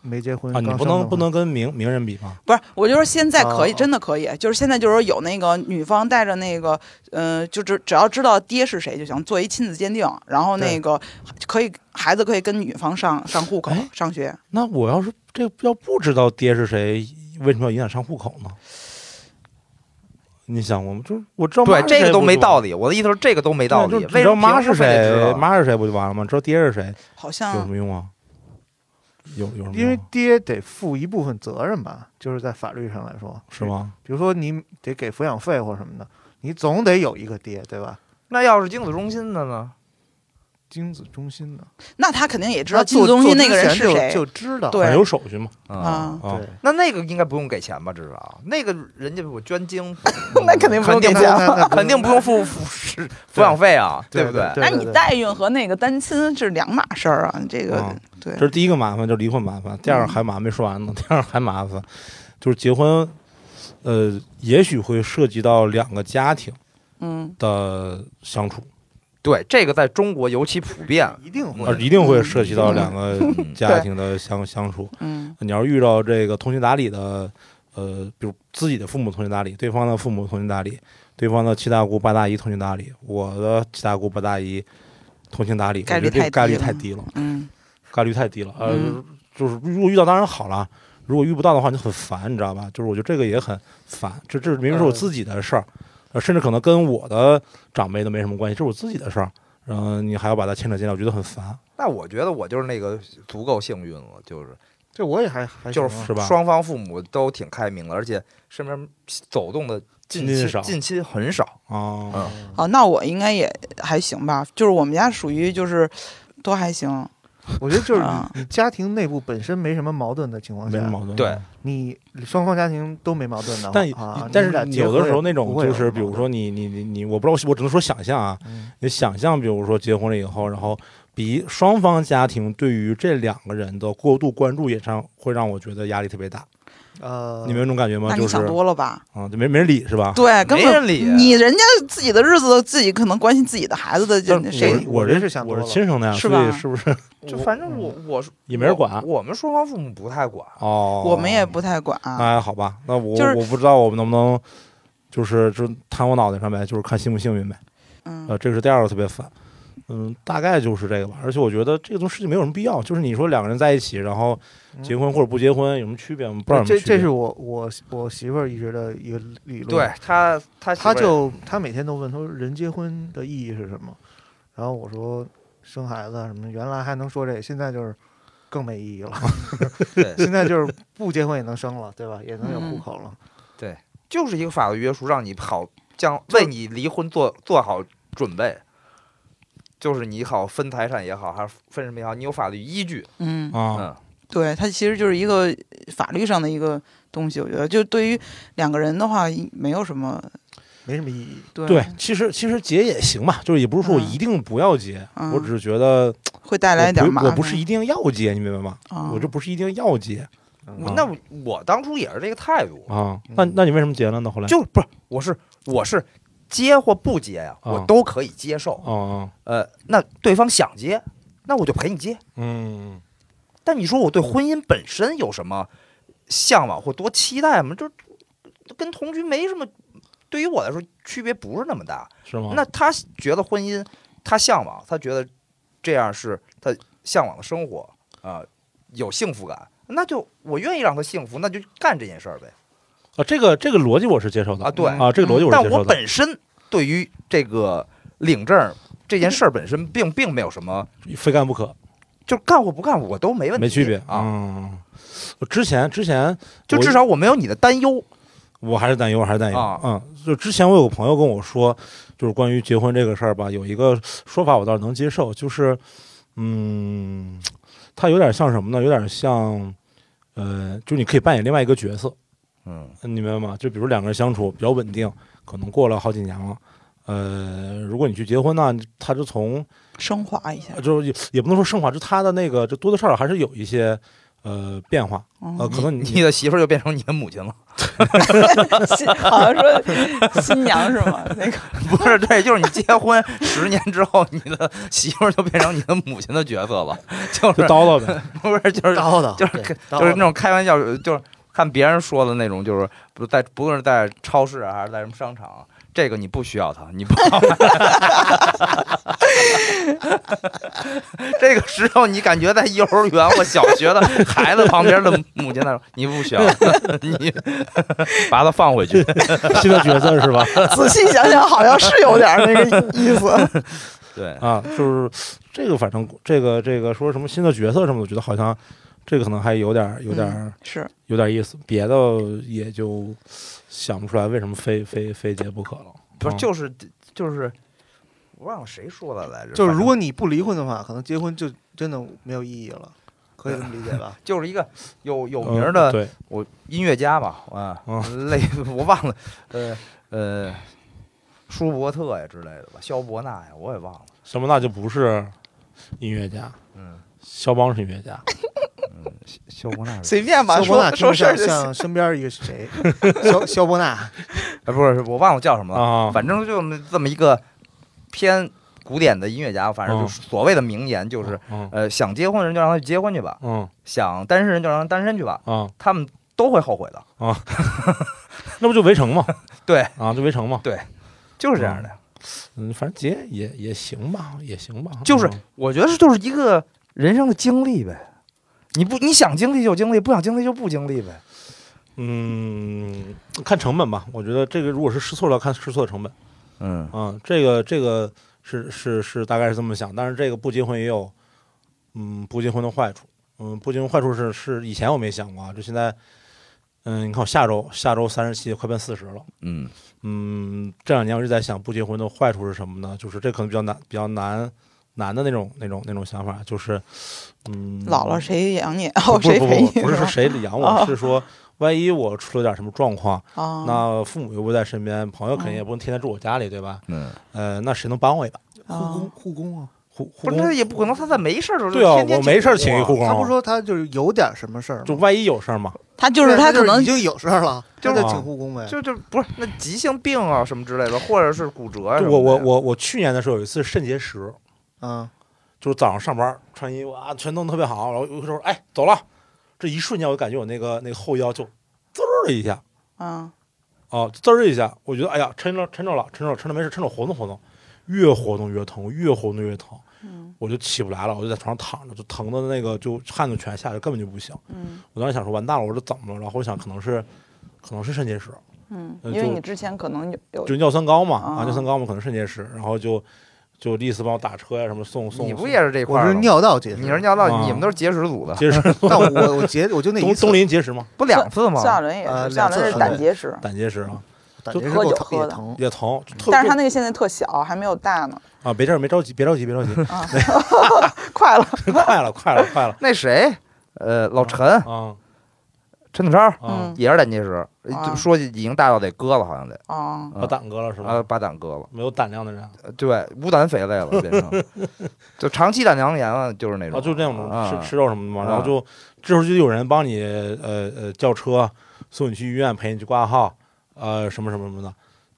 [SPEAKER 4] 没结婚
[SPEAKER 3] 啊，你不能不能跟名名人比吗？
[SPEAKER 2] 不是，我就说现在可以，
[SPEAKER 4] 哦
[SPEAKER 2] 真的可以，就是现在就是说有那个女方带着那个，嗯，就只只要知道爹是谁就行，做一亲子鉴定，然后那个可以孩子可以跟女方上上户口
[SPEAKER 3] 哎
[SPEAKER 2] 上学。
[SPEAKER 3] 那我要是这要不知道爹是谁，为什么要影响上户口呢？你想过吗？就是我知道
[SPEAKER 1] 对，这个都没道理。我的意思是，这个都没道理。
[SPEAKER 3] 对就
[SPEAKER 1] 为什么
[SPEAKER 3] 知道妈是谁，
[SPEAKER 1] 道
[SPEAKER 3] 妈是谁不就完了吗？知道爹是谁有什
[SPEAKER 2] 好像
[SPEAKER 3] 么用啊？有有什么？
[SPEAKER 4] 因为爹得负一部分责任吧，就是在法律上来说，
[SPEAKER 3] 是？吗？
[SPEAKER 4] 比如说你得给抚养费或什么的，你总得有一个爹，对吧？
[SPEAKER 1] 那要是精子中心的呢？
[SPEAKER 4] 精子中心的，
[SPEAKER 2] 那他肯定也知道
[SPEAKER 4] 他做
[SPEAKER 2] 精子中心那个人是谁。
[SPEAKER 4] 就就知道。
[SPEAKER 3] 有手续嘛。
[SPEAKER 1] 啊，
[SPEAKER 4] 对，
[SPEAKER 1] 那那个应该不用给钱吧？至少。那个人家我捐精，
[SPEAKER 2] 那肯定不用给钱。
[SPEAKER 1] 肯定不用付抚是抚养费啊，
[SPEAKER 4] 对
[SPEAKER 1] 不对？
[SPEAKER 2] 那你
[SPEAKER 4] 对对。对
[SPEAKER 2] 代孕和那个单亲是两码事儿啊，这个
[SPEAKER 3] 啊
[SPEAKER 2] 对。
[SPEAKER 3] 这是第一个麻烦，就是离婚麻烦。第二
[SPEAKER 2] 个
[SPEAKER 3] 还麻烦没说完呢，第二还麻烦，就是结婚，呃，也许会涉及到两个家庭
[SPEAKER 2] 嗯。
[SPEAKER 3] 的相处，
[SPEAKER 1] 对，这个在中国尤其普遍。
[SPEAKER 4] 一定会
[SPEAKER 3] 呃，一定会涉及到
[SPEAKER 2] 嗯
[SPEAKER 3] 两个
[SPEAKER 1] 嗯
[SPEAKER 3] 家庭的相相处。
[SPEAKER 2] 嗯
[SPEAKER 3] 你要是遇到这个通情达理的，呃，比如自己的父母通情达理，对方的父母通情达理，对方的七大姑八大姨通情达理，我的七大姑八大姨通情达理，
[SPEAKER 2] 概率
[SPEAKER 3] 我觉得这个概率
[SPEAKER 2] 太低了嗯
[SPEAKER 3] 概率太低了。呃，
[SPEAKER 2] 嗯
[SPEAKER 3] 就是如果遇到当然好了，如果遇不到的话你很烦，你知道吧？就是我觉得这个也很烦，这这明明是我自己的事儿，呃，甚至可能跟我的长辈都没什么关系，这是我自己的事儿，然后你还要把它牵扯进来，我觉得很烦，
[SPEAKER 1] 那我觉得我就是那个足够幸运了，就是
[SPEAKER 4] 这我也还还
[SPEAKER 1] 就是
[SPEAKER 3] 是吧？
[SPEAKER 1] 双方父母都挺开明的，而且身边走动的近
[SPEAKER 3] 亲少
[SPEAKER 1] 近亲很少。
[SPEAKER 3] 啊，
[SPEAKER 1] 嗯
[SPEAKER 2] 哦，那我应该也还行吧，就是我们家属于就是都还行，
[SPEAKER 4] 我觉得就是
[SPEAKER 2] 啊
[SPEAKER 4] 你你家庭内部本身没什么矛盾的情况下，
[SPEAKER 3] 没什么矛盾。
[SPEAKER 1] 对
[SPEAKER 4] 你双方家庭都没矛盾的话，
[SPEAKER 3] 但
[SPEAKER 4] 啊，
[SPEAKER 3] 但是有的时候那种就是，比如说你你你你，我不知道，我只能说想象啊，
[SPEAKER 4] 嗯
[SPEAKER 3] 你想象，比如说结婚了以后，然后比双方家庭对于这两个人的过度关注，也上会让我觉得压力特别大。
[SPEAKER 4] 呃，
[SPEAKER 3] 你们有这种感觉吗？就是
[SPEAKER 2] 那你想多了吧？
[SPEAKER 3] 啊，就没没人理是吧？
[SPEAKER 2] 对，根本
[SPEAKER 1] 没人理
[SPEAKER 2] 你人家自己的日子自己可能关心自己的孩子的，
[SPEAKER 3] 就
[SPEAKER 2] 谁
[SPEAKER 3] 我
[SPEAKER 4] 我这
[SPEAKER 3] 是
[SPEAKER 4] 是想我是
[SPEAKER 3] 亲生的呀，
[SPEAKER 2] 是吧
[SPEAKER 3] 是不是？
[SPEAKER 1] 就反正我我
[SPEAKER 3] 也没人管
[SPEAKER 1] 我我们双方父母不太管。
[SPEAKER 3] 哦，
[SPEAKER 2] 我们也不太管。
[SPEAKER 3] 哎，好吧，那我
[SPEAKER 2] 就是
[SPEAKER 3] 我不知道我们能不能，就是就摊我脑袋上呗，就是看幸不幸运呗。
[SPEAKER 2] 嗯
[SPEAKER 3] 呃，这个是第二个特别烦。嗯，大概就是这个吧。而且我觉得这个东西没有什么必要，就是你说两个人在一起，然后结婚或者不结婚有什么区别吗？不知道。
[SPEAKER 4] 这这是我我我媳妇儿一直的一个理论，
[SPEAKER 1] 对他，他媳妇儿
[SPEAKER 4] 她就她每天都问，她说人结婚的意义是什么？然后我说生孩子啊什么，原来还能说这，现在就是更没意义了。
[SPEAKER 1] 对，
[SPEAKER 4] 现在就是不结婚也能生了，对吧？也能有户口了。
[SPEAKER 1] 对就是一个法律约束，让你好将为你离婚做做好准备。就是你好分财产也好，还是分什么也好，你有法律依据。
[SPEAKER 2] 嗯，
[SPEAKER 3] 啊，
[SPEAKER 1] 嗯，
[SPEAKER 2] 对，它其实就是一个法律上的一个东西。我觉得，就对于两个人的话，没有什么
[SPEAKER 4] 没什么意义。
[SPEAKER 2] 对
[SPEAKER 3] 对，其实其实结也行吧，就是也不是说我
[SPEAKER 2] 嗯
[SPEAKER 3] 一定不要结，
[SPEAKER 2] 嗯
[SPEAKER 3] 我只是觉得
[SPEAKER 2] 会带来一点
[SPEAKER 3] 我不
[SPEAKER 2] 麻烦。
[SPEAKER 3] 我不是一定要结，你明白吗？
[SPEAKER 2] 啊，
[SPEAKER 3] 我这不是一定要结
[SPEAKER 4] 嗯
[SPEAKER 1] 那我当初也是这个态度，
[SPEAKER 3] 啊。那那你为什么结了呢？后来
[SPEAKER 1] 就不是我是我是接或不接呀，
[SPEAKER 3] 啊
[SPEAKER 1] 我都可以接受。
[SPEAKER 3] 哦
[SPEAKER 1] 呃，那对方想接，那我就陪你接。
[SPEAKER 3] 嗯
[SPEAKER 1] 但你说我对婚姻本身有什么向往或多期待吗？就跟同居没什么，对于我来说区别不是那么大。
[SPEAKER 3] 是吗？
[SPEAKER 1] 那他觉得婚姻，他向往，他觉得这样是他向往的生活啊、有幸福感，那就我愿意让他幸福，那就干这件事儿呗。
[SPEAKER 3] 啊，这个这个逻辑我是接受的
[SPEAKER 1] 啊对
[SPEAKER 3] 啊，这个逻辑我是
[SPEAKER 1] 但我
[SPEAKER 3] 接受的。
[SPEAKER 1] 本身对于这个领证这件事儿本身并并没有什么，
[SPEAKER 3] 非干不可，
[SPEAKER 1] 就干或不干我都没问题，
[SPEAKER 3] 没区别
[SPEAKER 1] 啊。
[SPEAKER 3] 嗯，我之前之前
[SPEAKER 1] 就至少我没有你的担忧。
[SPEAKER 3] 我还是担忧，我还是担忧。
[SPEAKER 1] 啊
[SPEAKER 3] 嗯，就之前我有个朋友跟我说，就是关于结婚这个事儿吧，有一个说法我倒是能接受，就是，嗯，他有点像什么呢？有点像，呃，就你可以扮演另外一个角色，
[SPEAKER 1] 嗯
[SPEAKER 3] 你明白吗？就比如两个人相处比较稳定，可能过了好几年了。呃，如果你去结婚呢，他就从
[SPEAKER 2] 升华一下。
[SPEAKER 3] 就是也也不能说升华，就他的那个就多多少少还是有一些呃变化，
[SPEAKER 2] 嗯
[SPEAKER 3] 呃，可能
[SPEAKER 1] 你的媳妇儿就变成你的母亲了，
[SPEAKER 2] 新好像说新娘是吗？那个
[SPEAKER 1] 不是？对，就是你结婚 十年之后，你的媳妇儿就变成你的母亲的角色了，就
[SPEAKER 3] 就是叨叨呗。
[SPEAKER 1] 不是就是
[SPEAKER 4] 叨叨，
[SPEAKER 1] 就是就是那种开玩笑，就是看别人说的那种，就是不在不论是在超市啊，还是在什么商场，这个你不需要它，你不好 这个时候你感觉在幼儿园或小学的孩子旁边的母亲那说，你不需要，你把它放回去。
[SPEAKER 3] 新的角色是吧？
[SPEAKER 2] 仔细想想，好像是有点那个意思。
[SPEAKER 1] 对，
[SPEAKER 3] 啊，就是这个，反正这个这个说什么新的角色什么的，我觉得好像这个可能还有点儿有点
[SPEAKER 2] 是
[SPEAKER 3] 有点意思，别的也就想不出来为什么非非非结不可了。嗯
[SPEAKER 1] 不是就是就是，我忘了谁说的来着，
[SPEAKER 4] 就是如果你不离婚的话，可能结婚就真的没有意义了，可以这么理解吧？
[SPEAKER 1] 就是一个有有
[SPEAKER 3] 嗯
[SPEAKER 1] 名儿的
[SPEAKER 3] 对，
[SPEAKER 1] 我音乐家吧，啊，
[SPEAKER 3] 嗯
[SPEAKER 1] 类我忘了，呃呃，舒伯特呀之类的吧，肖伯纳呀，我也忘了。
[SPEAKER 3] 肖伯纳就不是音乐家，
[SPEAKER 1] 嗯
[SPEAKER 3] 肖邦是音乐家，
[SPEAKER 1] 嗯，肖肖伯纳，
[SPEAKER 2] 随便吧，
[SPEAKER 4] 肖伯纳
[SPEAKER 2] 说说
[SPEAKER 4] 听着
[SPEAKER 2] 事儿就行。
[SPEAKER 4] 像 像身边一个是谁？肖肖伯纳，
[SPEAKER 1] 哎，不是，我忘了叫什么了，
[SPEAKER 3] 啊，
[SPEAKER 1] 反正就这么一个偏古典的音乐家，反正就所谓的名言，就是
[SPEAKER 3] 嗯
[SPEAKER 1] 呃，想结婚的人就让他去结婚去吧，
[SPEAKER 3] 嗯
[SPEAKER 1] 想单身人就让他单身去吧，
[SPEAKER 3] 嗯，
[SPEAKER 1] 他们都会后悔的。
[SPEAKER 3] 那不就围城吗？
[SPEAKER 1] 对，
[SPEAKER 3] 啊，就围城嘛。
[SPEAKER 1] 就是这样的。
[SPEAKER 3] 嗯，反正结也也行吧，也行吧。
[SPEAKER 1] 就是
[SPEAKER 3] 嗯
[SPEAKER 1] 我觉得就是一个人生的经历呗。你不你想经历就经历，不想经历就不经历呗。
[SPEAKER 3] 嗯，看成本吧。我觉得这个如果是试错了，看试错的成本。
[SPEAKER 1] 嗯
[SPEAKER 3] 啊，这个这个是是是大概是这么想，但是这个不结婚也有，嗯，不结婚的坏处。嗯，不结婚坏处是是以前我没想过啊，就现在，嗯，你看我下周下周三十七，快奔四十了。
[SPEAKER 1] 嗯
[SPEAKER 3] 嗯，这两年我一直在想不结婚的坏处是什么呢？就是这可能比较难比较难难的那种那种那种想法，就是嗯，
[SPEAKER 2] 老了谁养你？
[SPEAKER 3] 不
[SPEAKER 2] 哦，谁
[SPEAKER 3] 不
[SPEAKER 2] 陪你？
[SPEAKER 3] 不不是说谁养我，
[SPEAKER 2] 哦
[SPEAKER 3] 是说万一我出了点什么状况，
[SPEAKER 2] 啊，
[SPEAKER 3] 那父母又不在身边，朋友肯定
[SPEAKER 2] 嗯
[SPEAKER 3] 也不能天天住我家里，对吧？
[SPEAKER 1] 嗯，
[SPEAKER 3] 呃，那谁能帮我一把？
[SPEAKER 4] 护
[SPEAKER 2] 啊
[SPEAKER 4] 工护工啊，
[SPEAKER 3] 护护工
[SPEAKER 1] 不是他也不可能，他在没事的时候
[SPEAKER 3] 对啊，
[SPEAKER 1] 天天
[SPEAKER 3] 我没事请一护工，
[SPEAKER 4] 他不说他就是有点什么事儿，
[SPEAKER 3] 就万一有事儿嘛。
[SPEAKER 2] 他就是他可能
[SPEAKER 4] 已经有事儿了，
[SPEAKER 1] 就
[SPEAKER 4] 得请护工呗。
[SPEAKER 1] 就就不是那急性病啊什么之类的，或者是骨折啊。
[SPEAKER 3] 我我我我去年的时候有一次肾结石，
[SPEAKER 4] 嗯，
[SPEAKER 3] 就是早上上班穿衣服啊，全弄特别好，然后有的时候哎走了，这一瞬间我感觉我那个那个后腰就滋儿一下，
[SPEAKER 2] 啊，
[SPEAKER 3] 哦滋儿一下，我觉得哎呀抻着抻着了，抻着了抻着没事，抻着活动活动，越活动越疼，越活动越疼，
[SPEAKER 2] 嗯。
[SPEAKER 3] 我就起不来了，我就在床上躺着，就疼的那个就汗都全下来，根本就不行。
[SPEAKER 2] 嗯。
[SPEAKER 3] 我当时想说完蛋了，我说怎么了？然后我想可能是可能是肾结石，
[SPEAKER 2] 嗯，因为你之前可能有有
[SPEAKER 3] 就尿酸高嘛，啊。
[SPEAKER 2] 啊
[SPEAKER 3] 尿酸高嘛，可能肾结石，然后就就丽丝帮我打车呀什么送送。
[SPEAKER 1] 你不也是这块
[SPEAKER 4] 我是
[SPEAKER 1] 儿？
[SPEAKER 4] 尿道结石，
[SPEAKER 1] 你是尿道，
[SPEAKER 3] 啊
[SPEAKER 1] 你们都是结石组的，
[SPEAKER 3] 结石？
[SPEAKER 4] 但我我结我就那一次
[SPEAKER 3] 东东林结石吗？
[SPEAKER 1] 不两次吗？
[SPEAKER 2] 夏伦也
[SPEAKER 4] 呃
[SPEAKER 2] 是，夏伦是胆结石，
[SPEAKER 3] 胆结石啊，
[SPEAKER 4] 胆
[SPEAKER 3] 就
[SPEAKER 2] 喝
[SPEAKER 4] 结石给我疼
[SPEAKER 2] 酒喝的
[SPEAKER 4] 也疼，
[SPEAKER 3] 也疼，特
[SPEAKER 2] 但是他那个现在特小，还没有大呢。
[SPEAKER 3] 啊，别这儿没着急，别着急，别着急，
[SPEAKER 2] 啊，快了，
[SPEAKER 3] 快了，快了，快了
[SPEAKER 1] 那谁，呃，老陈
[SPEAKER 3] 啊！
[SPEAKER 1] 陈子超也是胆结石，说已经大到得割了，好像得
[SPEAKER 2] 哦，
[SPEAKER 3] 把胆割了是
[SPEAKER 1] 啊，
[SPEAKER 3] 吧？
[SPEAKER 1] 把胆割了。
[SPEAKER 3] 没有胆量的人啊，
[SPEAKER 1] 呃对，无胆肥类了，变成 就长期胆囊炎了，就是那种，
[SPEAKER 3] 就那种
[SPEAKER 1] 啊
[SPEAKER 3] 吃吃肉什么的嘛，
[SPEAKER 1] 啊
[SPEAKER 3] 然后就这时候就有人帮你呃呃叫车送你去医院陪你去挂号，呃什么什么什么的，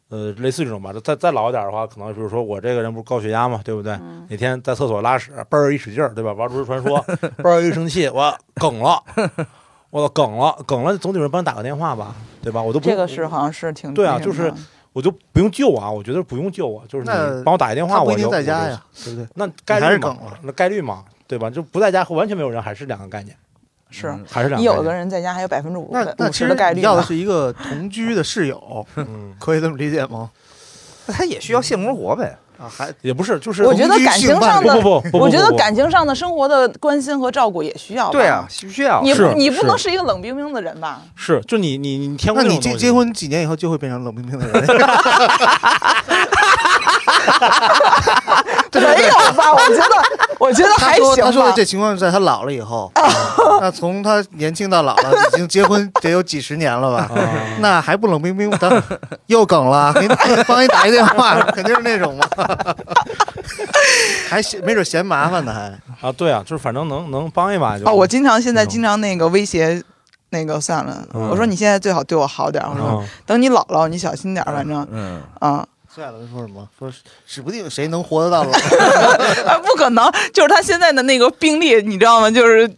[SPEAKER 3] 呃类似这种吧。再再老一点的话，可能比如说我这个人不是高血压嘛，对不对？
[SPEAKER 2] 嗯
[SPEAKER 3] 哪天在厕所拉屎，嘣儿一使劲儿，对吧？玩都市传说，嘣儿一生气，我梗了，我操梗了，梗了，总得有人帮你打个电话吧，对吧？我都不
[SPEAKER 2] 这个是好像是挺
[SPEAKER 3] 对啊就是我就不用救啊，我觉得不用救啊，就是你帮我打一电话，我就
[SPEAKER 4] 家呀，对不对？
[SPEAKER 3] 那概率嘛
[SPEAKER 4] 还是梗了，
[SPEAKER 3] 那概率嘛，对吧？就不在家和完全没有人还是两个概念，
[SPEAKER 2] 是
[SPEAKER 1] 嗯
[SPEAKER 3] 还是两
[SPEAKER 2] 你有
[SPEAKER 3] 个概念。
[SPEAKER 2] 个人在家还有百分之五
[SPEAKER 4] 那那
[SPEAKER 2] 五
[SPEAKER 4] 其实
[SPEAKER 2] 十的概率
[SPEAKER 4] 要的是一个同居的室友，
[SPEAKER 3] 嗯，
[SPEAKER 4] 可以这么理解吗？
[SPEAKER 1] 那他也需要性生活呗。
[SPEAKER 4] 啊，还
[SPEAKER 3] 也不是，就是
[SPEAKER 2] 我觉得感情上的，
[SPEAKER 3] 不不不，
[SPEAKER 2] 我觉得感情上的生活的关心和照顾也需要吧。
[SPEAKER 1] 对啊，，需需要。
[SPEAKER 2] 你
[SPEAKER 3] 是
[SPEAKER 2] 你不能是一个冷冰冰的人吧？
[SPEAKER 3] 是就你你你天过
[SPEAKER 4] 那你结结婚几年以后就会变成冷冰冰的人，
[SPEAKER 2] 没有吧？我觉得，我觉得还行
[SPEAKER 4] 说他说。这情况是在他老了以后，那从他年轻到老了，已经结婚得有几十年了吧？
[SPEAKER 3] 啊
[SPEAKER 4] 那还不冷冰冰？等又梗了，给你帮你打一电话，肯定是那种嘛，还嫌没准嫌麻烦呢，还
[SPEAKER 3] 啊，对啊，就是反正能能帮一把就
[SPEAKER 2] 哦，我经常现在经常那个威胁。那个算了，
[SPEAKER 3] 嗯
[SPEAKER 2] 我说你现在最好对我好点儿，我说
[SPEAKER 3] 嗯
[SPEAKER 2] 等你老了你小心点儿，反正
[SPEAKER 1] 嗯，
[SPEAKER 2] 啊，
[SPEAKER 4] 算了，说什么？说指不定谁能活得到老。
[SPEAKER 2] 啊不可能，就是他现在的那个病例，你知道吗？就是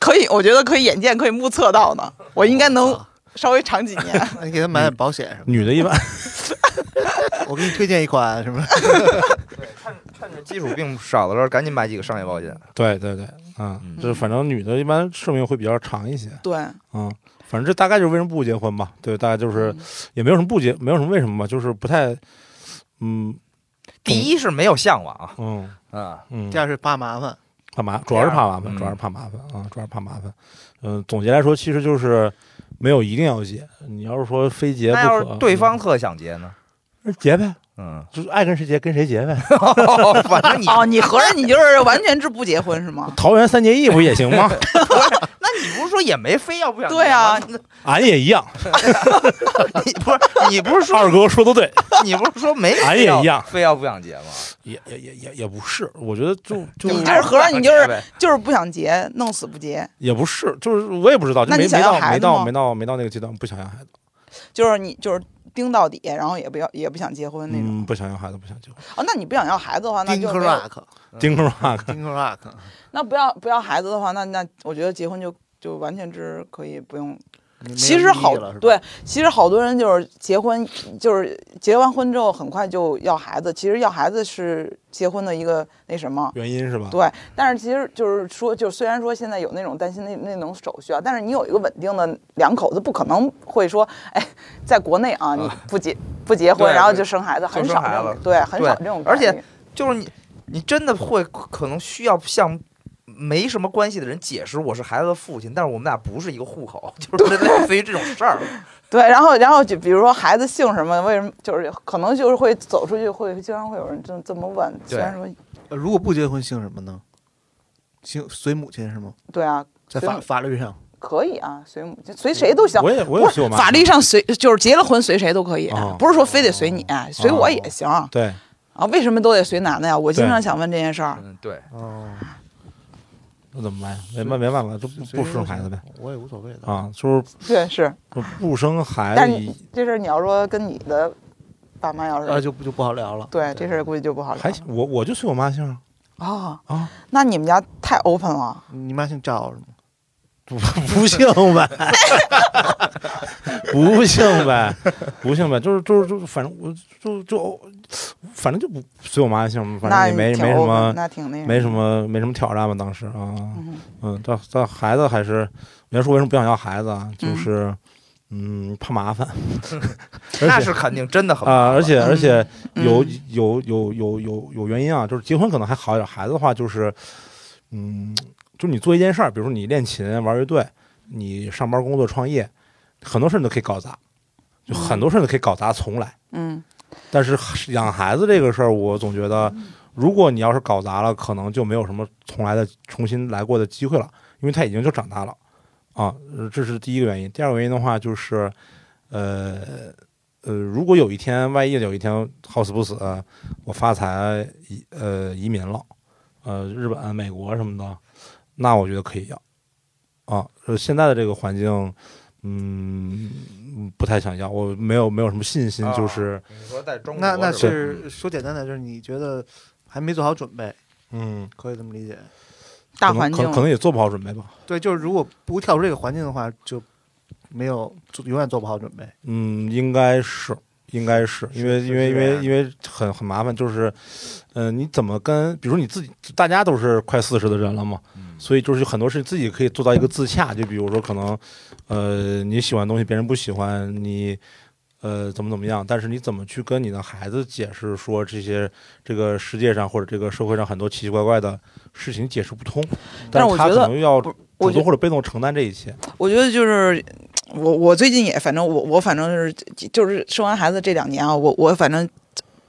[SPEAKER 2] 可以，我觉得可以眼见可以目测到的，我应该能
[SPEAKER 4] 啊
[SPEAKER 2] 稍微长几年。
[SPEAKER 4] 那你给他买点保险什么
[SPEAKER 3] 女的一般，
[SPEAKER 4] 我给你推荐一款什么？
[SPEAKER 1] 趁着基础病少的时候，赶紧买几个商业保险。
[SPEAKER 3] 对对对，啊
[SPEAKER 1] 嗯，
[SPEAKER 3] 就是反正女的一般寿命会比较长一些，
[SPEAKER 2] 对，
[SPEAKER 3] 嗯，反正这大概就是为什么不结婚吧，对，大概就是也没有什么不结，没有什么为什么吧，就是不太，嗯
[SPEAKER 1] 第一是没有向往
[SPEAKER 3] 嗯
[SPEAKER 1] 啊，
[SPEAKER 3] 嗯
[SPEAKER 4] 第，二是怕麻烦，
[SPEAKER 3] 怕麻，主要是怕麻烦，
[SPEAKER 1] 嗯
[SPEAKER 3] 主要是怕麻烦啊，主要是怕麻烦。嗯，总结来说，其实就是没有一定要结，你要是说非结不
[SPEAKER 1] 那要
[SPEAKER 3] 可，
[SPEAKER 1] 是对方特想结呢？
[SPEAKER 3] 嗯结呗，
[SPEAKER 1] 嗯，
[SPEAKER 3] 就是爱跟谁结跟谁结呗。
[SPEAKER 1] 反正你
[SPEAKER 2] 哦，你合着你就是完全是不结婚是吗？
[SPEAKER 3] 桃园三结义不也行吗？
[SPEAKER 1] 那你不是说也没非要不想结
[SPEAKER 2] 对啊。
[SPEAKER 1] 吗
[SPEAKER 3] 俺也一样，
[SPEAKER 1] 你不是你不是说
[SPEAKER 3] 二哥说的对，
[SPEAKER 1] 你不是说没
[SPEAKER 3] 俺也
[SPEAKER 1] 非要
[SPEAKER 3] 一样
[SPEAKER 1] 非要不想结吗？
[SPEAKER 3] 也也也也也不是，我觉得就就
[SPEAKER 2] 你就是。合着你就是
[SPEAKER 1] 不想结呗。
[SPEAKER 2] 就是不想结，弄死不结，
[SPEAKER 3] 也不是，就是我也不知道，就没没
[SPEAKER 2] 那你想要
[SPEAKER 3] 到没到
[SPEAKER 2] 孩子吗？
[SPEAKER 3] 没到没到那个阶段，不想要孩子，
[SPEAKER 2] 就是你就是盯到底，然后也不要也不想结婚那种。
[SPEAKER 3] 嗯，不想要孩子，不想结婚。
[SPEAKER 2] 哦，那你不想要孩子的话，那就丁克
[SPEAKER 4] rock，
[SPEAKER 3] 丁克 rock，
[SPEAKER 4] 丁克 rock，
[SPEAKER 2] 那不要不要孩子的话，那那我觉得结婚就就完全是可以不用。其实好对，其实好多人就是结婚，就是结完婚之后很快就要孩子。其实要孩子是结婚的一个那什么，
[SPEAKER 3] 原因是吧？
[SPEAKER 2] 对。但是其实就是说，就虽然说现在有那种担心那那种手续啊，但是你有一个稳定的两口子，不可能会说，哎，在国内啊，你不结不结婚，然后就生孩子，很少这种，对，很少这种。
[SPEAKER 1] 而且就是你你真的会可能需要向。没什么关系的人解释我是孩子的父亲，但是我们俩不是一个户口，就是类似于这种事儿。
[SPEAKER 2] 对，然后然后就比如说孩子姓什么，为什么就是可能就是会走出去会经常会有人这这么问，虽然说
[SPEAKER 4] 呃如果不结婚姓什么呢？姓随母亲是吗？
[SPEAKER 2] 对啊，
[SPEAKER 4] 在法法律上，
[SPEAKER 2] 可以啊，随母随谁都行。
[SPEAKER 3] 我也我也随我妈
[SPEAKER 2] 法律上随就是结了婚随谁都可以，
[SPEAKER 3] 哦
[SPEAKER 2] 不是说非得随你，随我也行啊。
[SPEAKER 3] 对，
[SPEAKER 2] 为什么都得随男的呀？我经常想问这件事儿。
[SPEAKER 1] 嗯，对，
[SPEAKER 4] 哦，
[SPEAKER 3] 那怎么办呀？没办没办法，就不不生孩子呗。
[SPEAKER 4] 我也无所谓的。
[SPEAKER 3] 啊，就是
[SPEAKER 2] 对，是，
[SPEAKER 3] 不不生孩子
[SPEAKER 2] 但你这事儿你要说跟你的爸妈要
[SPEAKER 4] 啊，
[SPEAKER 2] 是
[SPEAKER 4] 就不就不好聊了。
[SPEAKER 2] 对这事儿估计就不好聊
[SPEAKER 3] 还行，我我就随我妈姓啊
[SPEAKER 2] 啊。
[SPEAKER 3] 啊，
[SPEAKER 2] 那你们家太 open 了。
[SPEAKER 4] 你妈姓赵是吗？
[SPEAKER 3] 不 不姓呗，不幸呗，不幸呗，就是就是就反正我就就反正就不随我妈姓，反正也没没什么
[SPEAKER 2] 那挺那
[SPEAKER 3] 没什么没什么挑战吧，当时啊，
[SPEAKER 2] 嗯
[SPEAKER 3] 嗯，但但孩子还是，我要说为什么不想要孩子啊，就
[SPEAKER 2] 嗯
[SPEAKER 3] 是嗯。怕麻烦
[SPEAKER 1] 那是肯定真的很
[SPEAKER 3] 啊，而且而且
[SPEAKER 2] 嗯。
[SPEAKER 3] 有有有有有有原因啊，就是结婚可能还好一点，孩子的话就是，嗯，就是你做一件事儿，比如说你练琴、玩乐队，你上班、工作、创业，很多事儿你都可以搞砸，就很多事儿你都可以搞砸重来。
[SPEAKER 2] 嗯
[SPEAKER 3] 但是养孩子这个事儿，我总觉得，如果你要是搞砸了，可能就没有什么重来的、重新来过的机会了，因为他已经就长大了。啊，呃这是第一个原因。第二个原因的话就是，呃呃，如果有一天万一有一天好死不死我发财移呃移民了，呃日本、美国什么的，那我觉得可以要啊。呃，现在的这个环境，嗯，不太想要，我没有没有什么信心，
[SPEAKER 1] 啊
[SPEAKER 3] 就是
[SPEAKER 1] 你说在中国
[SPEAKER 4] 那那是说简单点，就是你觉得还没做好准备，
[SPEAKER 3] 嗯，
[SPEAKER 4] 可以这么理解。
[SPEAKER 2] 大环境
[SPEAKER 3] 可能可能也做不好准备吧。
[SPEAKER 4] 对，就是如果不跳出这个环境的话，就没有永远做不好准备。
[SPEAKER 3] 嗯，应该是，应该是因为因为因为因为很很麻烦，就是，嗯、你怎么跟，比如说你自己，大家都是快四十的人了嘛，
[SPEAKER 1] 嗯
[SPEAKER 3] 所以就是很多事情自己可以做到一个自洽，就比如说可能，呃，你喜欢东西别人不喜欢，你。呃，怎么怎么样？但是你怎么去跟你的孩子解释说这些这个世界上或者这个社会上很多奇奇怪怪的事情解释不通，
[SPEAKER 2] 但是我觉得
[SPEAKER 3] 可能要主动或者被动承担这一切。
[SPEAKER 2] 我觉得就是我我最近也反正我我反正是就是生完孩子这两年啊，我我反正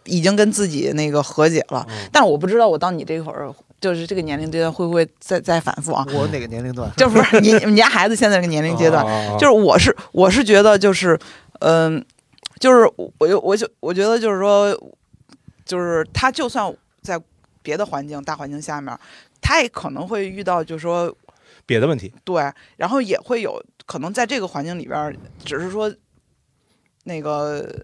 [SPEAKER 2] 已经跟自己那个和解了，
[SPEAKER 3] 嗯
[SPEAKER 2] 但是我不知道我到你这会儿就是这个年龄阶段会不会再再反复啊？
[SPEAKER 4] 我哪个年龄段？
[SPEAKER 2] 就不是你你家孩子现在这个年龄阶段，
[SPEAKER 3] 啊
[SPEAKER 2] 就是我是我是觉得就是嗯、就是我就我就我觉得就是说，就是他就算在别的环境大环境下面，他也可能会遇到就是说
[SPEAKER 3] 别的问题，
[SPEAKER 2] 对，然后也会有可能在这个环境里边儿，只是说那个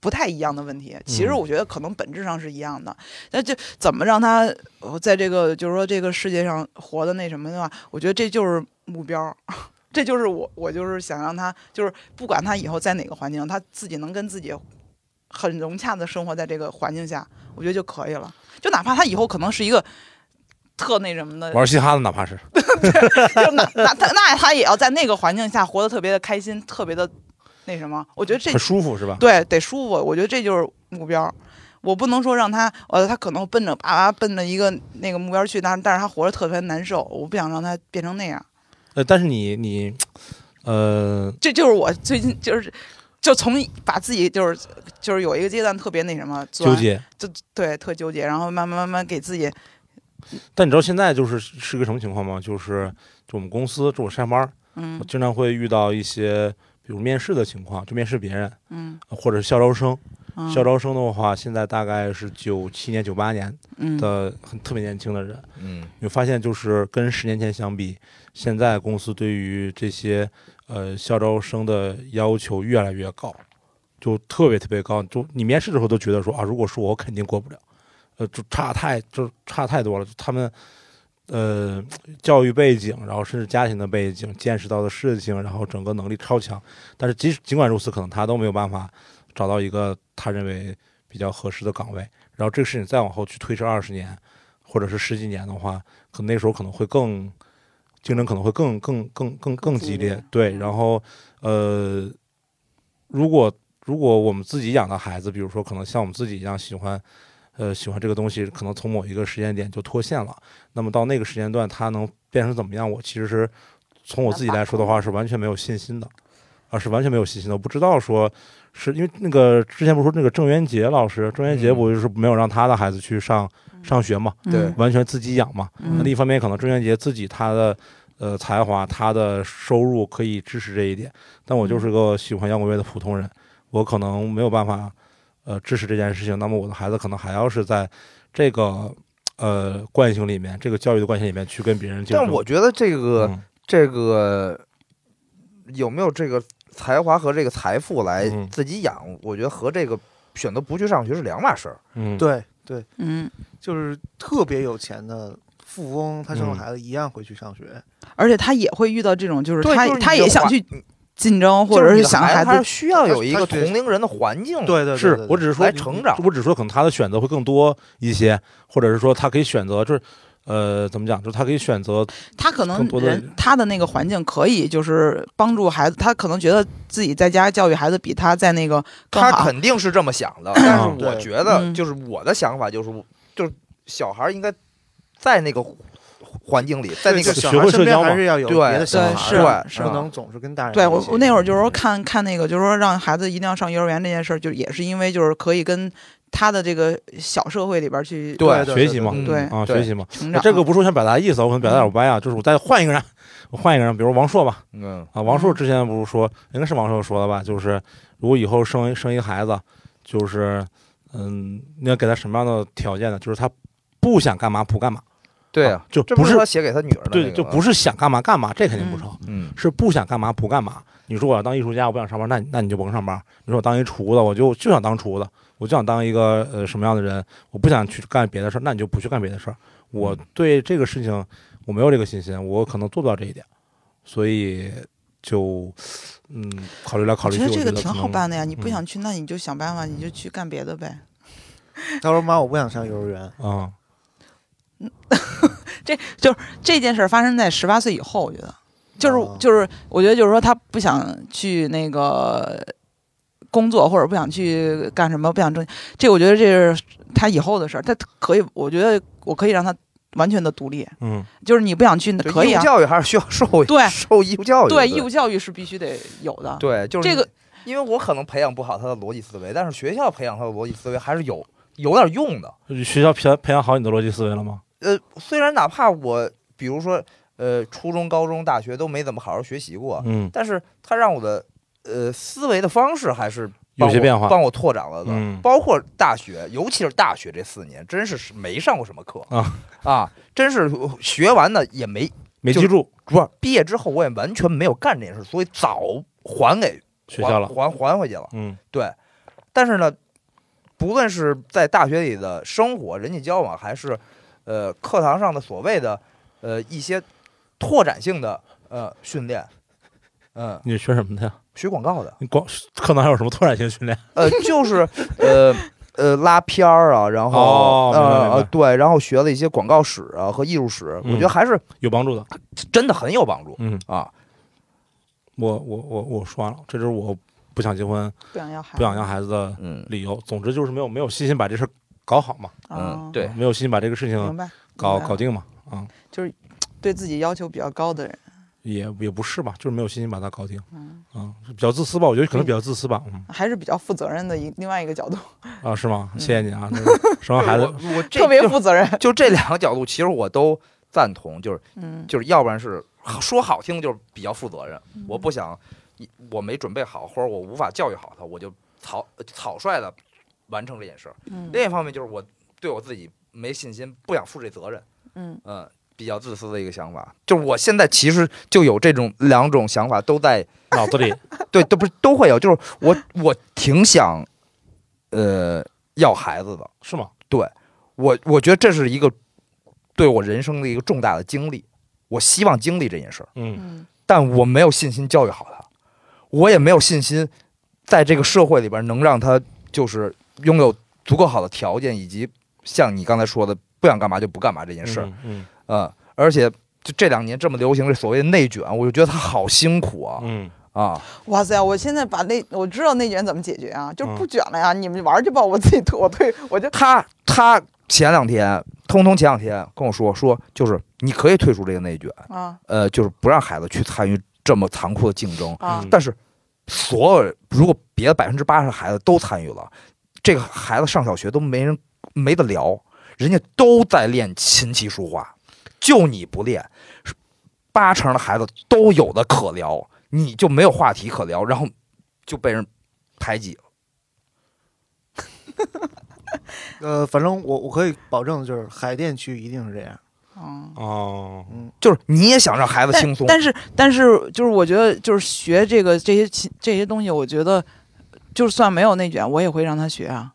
[SPEAKER 2] 不太一样的问题。其实
[SPEAKER 3] 嗯
[SPEAKER 2] 我觉得可能本质上是一样的，那就怎么让他呃在这个就是说这个世界上活的那什么的话，我觉得这就是目标。这就是我，我就是想让他，就是不管他以后在哪个环境，他自己能跟自己很融洽的生活在这个环境下，我觉得就可以了。就哪怕他以后可能是一个特那什么的，
[SPEAKER 3] 玩嘻哈的哪怕是。
[SPEAKER 2] 就那那他那他也要在那个环境下活得特别的开心，特别的那什么。我觉得这
[SPEAKER 3] 很舒服是吧？
[SPEAKER 2] 对得舒服，我觉得这就是目标。我不能说让他，呃，他可能奔着啊奔着一个那个目标去，但是但是他活着特别难受，我不想让他变成那样。
[SPEAKER 3] 呃，但是你你，呃，
[SPEAKER 2] 这就是我最近就是就从把自己就是就是有一个阶段特别那什么
[SPEAKER 3] 纠，结。
[SPEAKER 2] 就对特纠结，然后慢慢慢慢给自己
[SPEAKER 3] 但你知道现在就是是个什么情况吗？就是就我们公司，就我上班，
[SPEAKER 2] 嗯
[SPEAKER 3] 我经常会遇到一些，比如面试的情况，就面试别人，
[SPEAKER 2] 嗯
[SPEAKER 3] 或者是校招生。
[SPEAKER 2] 嗯
[SPEAKER 3] 校招生的话，现在大概是九七年、九八年
[SPEAKER 2] 嗯
[SPEAKER 3] 的很特别年轻的人，
[SPEAKER 1] 嗯
[SPEAKER 3] 你会发现就是跟十年前相比，现在公司对于这些呃校招生的要求越来越高，就特别特别高。就你面试的时候都觉得说啊，如果是我，我肯定过不了，呃，就差太就差太多了。就他们呃教育背景，然后甚至家庭的背景、见识到的事情，然后整个能力超强，但是即使尽管如此，可能他都没有办法找到一个他认为比较合适的岗位。然后这个事情再往后去推迟二十年，或者是十几年的话，可能那时候可能会更竞争可能会更更更更更激烈。对，
[SPEAKER 2] 嗯
[SPEAKER 3] 然后呃，如果如果我们自己养的孩子，比如说可能像我们自己一样喜欢。呃，喜欢这个东西，可能从某一个时间点就脱线了。那么到那个时间段，它能变成怎么样？我其实是从我自己来说的话，是完全没有信心的，啊，是完全没有信心的。我不知道说，是因为那个之前不是说那个郑渊洁老师，郑渊洁
[SPEAKER 1] 嗯
[SPEAKER 3] 不就是没有让他的孩子去上上学嘛，
[SPEAKER 1] 对
[SPEAKER 3] 完全自己养嘛。
[SPEAKER 2] 嗯
[SPEAKER 3] 那另一方面，可能郑渊洁自己他的呃才华、他的收入可以支持这一点，但我就是个喜欢摇滚乐的普通人，我可能没有办法呃支持这件事情。那么我的孩子可能还要是在这个呃惯性里面，这个教育的惯性里面去跟别人竞争。
[SPEAKER 1] 但我觉得这个、
[SPEAKER 3] 嗯
[SPEAKER 1] 这个有没有这个才华和这个财富来
[SPEAKER 3] 嗯
[SPEAKER 1] 自己养，我觉得和这个选择不去上学是两码事儿。
[SPEAKER 3] 嗯，
[SPEAKER 4] 对对，
[SPEAKER 2] 嗯，
[SPEAKER 4] 就是特别有钱的富翁，他生了
[SPEAKER 3] 嗯
[SPEAKER 4] 孩子一样会去上学。
[SPEAKER 2] 而且他也会遇到这种，就是
[SPEAKER 1] 对就是
[SPEAKER 2] 他他也想去竞争，或者
[SPEAKER 1] 是
[SPEAKER 2] 想孩子
[SPEAKER 1] 需要有一个同龄人的环境。
[SPEAKER 4] 对对对
[SPEAKER 3] 是我只是说
[SPEAKER 1] 来成长
[SPEAKER 3] 我只是说可能他的选择会更多一些，或者是说他可以选择就是。呃，怎么讲？就是他可以选择，
[SPEAKER 2] 他可能人他的那个环境可以就是帮助孩子，他可能觉得自己在家教育孩子比他在那个
[SPEAKER 1] 他。肯定是这么想的，但是我觉得
[SPEAKER 2] 嗯
[SPEAKER 1] 就是我的想法就是，就是小孩应该在那个环境里，在那个
[SPEAKER 4] 小
[SPEAKER 3] 学
[SPEAKER 4] 孩身边
[SPEAKER 3] 会社交嘛。
[SPEAKER 4] 还是要有
[SPEAKER 1] 对
[SPEAKER 4] 别的小
[SPEAKER 2] 是
[SPEAKER 4] 不能总是跟大人
[SPEAKER 2] 对我我那会儿就是说看看那个就是说让孩子一定要上幼儿园这件事儿，就也是因为就是可以跟他的这个小社会里边去
[SPEAKER 1] 对
[SPEAKER 4] 对
[SPEAKER 3] 学习嘛
[SPEAKER 1] 嗯
[SPEAKER 2] 对。
[SPEAKER 3] 啊，学习嘛。
[SPEAKER 2] 成。长。
[SPEAKER 3] 这个不是我想表达的意思，我可能表达有点歪啊，就是我再换一个人，我换一个人，比如王朔吧，
[SPEAKER 1] 嗯。
[SPEAKER 3] 啊，王朔
[SPEAKER 2] 嗯。
[SPEAKER 3] 之前不是说，应该是王朔说的吧，就是如果以后生生一个孩子，就是嗯，你要给他什么样的条件呢？就是他不想干嘛不干嘛，
[SPEAKER 1] 对啊，
[SPEAKER 3] 就不是
[SPEAKER 1] 这不他写给他女儿的
[SPEAKER 3] 对，就不是想干嘛干嘛，这肯定不成，
[SPEAKER 1] 嗯
[SPEAKER 3] 是不想干嘛不干嘛。你说我要当艺术家，我不想上班，那那你就甭上班。你说我当一厨子，我就就想当厨子，我就想当一个呃什么样的人，我不想去干别的事儿，那你就不去干别的事儿。我对这个事情我没有这个信心，我可能做不到这一点，所以就嗯考虑来考虑去，
[SPEAKER 2] 我觉得这个挺好办的呀，你不
[SPEAKER 3] 嗯
[SPEAKER 2] 想去，那你就想办法，你就去干别的呗。
[SPEAKER 4] 他说妈，我不想上幼儿园。
[SPEAKER 3] 啊，
[SPEAKER 2] 这就是这件事儿发生在十八岁以后，我觉得，就是、
[SPEAKER 4] 哦
[SPEAKER 2] 就是，我觉得就是说他不想去那个工作，或者不想去干什么，不想挣，这我觉得这是他以后的事儿，他可以，我觉得我可以让他完全的独立，
[SPEAKER 3] 嗯
[SPEAKER 2] 就是你不想去，可以啊。
[SPEAKER 1] 义务教育还是需要受
[SPEAKER 2] 对
[SPEAKER 1] 受义务教育的，
[SPEAKER 2] 对，义务教育是必须得有的。
[SPEAKER 1] 对，就是
[SPEAKER 2] 这个
[SPEAKER 1] 因为我可能培养不好他的逻辑思维，但是学校培养他的逻辑思维还是有有点用的。
[SPEAKER 3] 学校培培养好你的逻辑思维了吗？
[SPEAKER 1] 呃，虽然哪怕我比如说呃初中、高中、大学都没怎么好好学习过，
[SPEAKER 3] 嗯
[SPEAKER 1] 但是它让我的呃思维的方式还是
[SPEAKER 3] 有些变化
[SPEAKER 1] 帮我拓展了的。
[SPEAKER 3] 嗯
[SPEAKER 1] 包括大学，尤其是大学这四年，真是是没上过什么课
[SPEAKER 3] 啊
[SPEAKER 1] 啊，真是学完的也没，
[SPEAKER 3] 没记住
[SPEAKER 1] 不是毕业之后我也完全没有干这件事，所以早还给
[SPEAKER 3] 学校了，
[SPEAKER 1] 还还还回去了。
[SPEAKER 3] 嗯
[SPEAKER 1] 对，但是呢，不论是在大学里的生活、人际交往，还是呃课堂上的所谓的呃一些拓展性的呃训练，嗯、
[SPEAKER 3] 你学什么的呀？
[SPEAKER 1] 学广告的，
[SPEAKER 3] 你广课堂还有什么拓展性训练？
[SPEAKER 1] 呃，就是呃呃拉片儿啊，然后、呃呃对，然后学了一些广告史啊和艺术史，我
[SPEAKER 3] 嗯
[SPEAKER 1] 觉得还是
[SPEAKER 3] 有帮助的。
[SPEAKER 1] 真的很有帮助
[SPEAKER 3] 嗯，
[SPEAKER 1] 啊。
[SPEAKER 3] 我我我我说完了，这就是我不想结婚、
[SPEAKER 2] 不想要孩子，
[SPEAKER 3] 不想要孩子的
[SPEAKER 1] 嗯
[SPEAKER 3] 理由。总之就是没有没有信心把这事儿搞好嘛，
[SPEAKER 2] 啊
[SPEAKER 1] 嗯，对，
[SPEAKER 3] 没有信心把这个事情，搞搞定嘛。啊，就是
[SPEAKER 2] 对自己要求比较高的人，
[SPEAKER 3] 也也不是吧，就是没有信心把它搞定。
[SPEAKER 2] 嗯，
[SPEAKER 3] 啊，比较自私吧？我觉得可能比较自私吧。嗯
[SPEAKER 2] 还是比较负责任的一另外一个角度，
[SPEAKER 3] 啊，是吗？
[SPEAKER 2] 嗯
[SPEAKER 3] 谢谢你啊。那生完孩子
[SPEAKER 1] 我我
[SPEAKER 2] 特别负责任。
[SPEAKER 1] 就这两个角度，其实我都赞同，就是
[SPEAKER 2] 嗯，
[SPEAKER 1] 就是要不然是说好听就是比较负责任，
[SPEAKER 2] 嗯
[SPEAKER 1] 我不想我没准备好，或者我无法教育好他，我就草草率的完成这件事儿。
[SPEAKER 2] 嗯
[SPEAKER 1] 另一方面就是我对我自己没信心，不想负这责任，
[SPEAKER 2] 嗯
[SPEAKER 1] 嗯，比较自私的一个想法。就是我现在其实就有这种两种想法都在
[SPEAKER 3] 脑子里，
[SPEAKER 1] 对，都不是都会有，就是我我挺想呃要孩子的，
[SPEAKER 3] 是吗？
[SPEAKER 1] 对我我觉得这是一个对我人生的一个重大的经历，我希望经历这件事儿。
[SPEAKER 3] 嗯
[SPEAKER 2] 嗯
[SPEAKER 1] 但我没有信心教育好他，我也没有信心在这个社会里边能让他就是拥有足够好的条件，以及像你刚才说的不想干嘛就不干嘛这件事儿，
[SPEAKER 3] 嗯
[SPEAKER 1] 嗯，而且就这两年这么流行这所谓的内卷，我就觉得他好辛苦啊。
[SPEAKER 3] 嗯。
[SPEAKER 1] 啊！
[SPEAKER 2] 哇塞！我现在把内我知道内卷怎么解决啊，就不卷了呀，你们玩儿去吧，我自己退，我退，我就
[SPEAKER 1] 他他前两天，通通前两天跟我说说，就是你可以退出这个内卷，
[SPEAKER 2] 啊。
[SPEAKER 1] 呃，就是不让孩子去参与这么残酷的竞争，
[SPEAKER 2] 啊。
[SPEAKER 3] 嗯
[SPEAKER 1] 但是所有人如果别的百分之八十的孩子都参与了，这个孩子上小学都没人没得聊，人家都在练琴棋书画，就你不练，八成的孩子都有的可聊，你就没有话题可聊，然后就被人排挤了。
[SPEAKER 4] 呃，反正我我可以保证，就是海淀区一定是这样。
[SPEAKER 2] 嗯。
[SPEAKER 3] 哦，
[SPEAKER 4] 嗯，
[SPEAKER 1] 就是你也想让孩子轻松，
[SPEAKER 2] 但是但是就是我觉得就是学这个这些其这些东西，我觉得就算没有内卷，我也会让他学啊。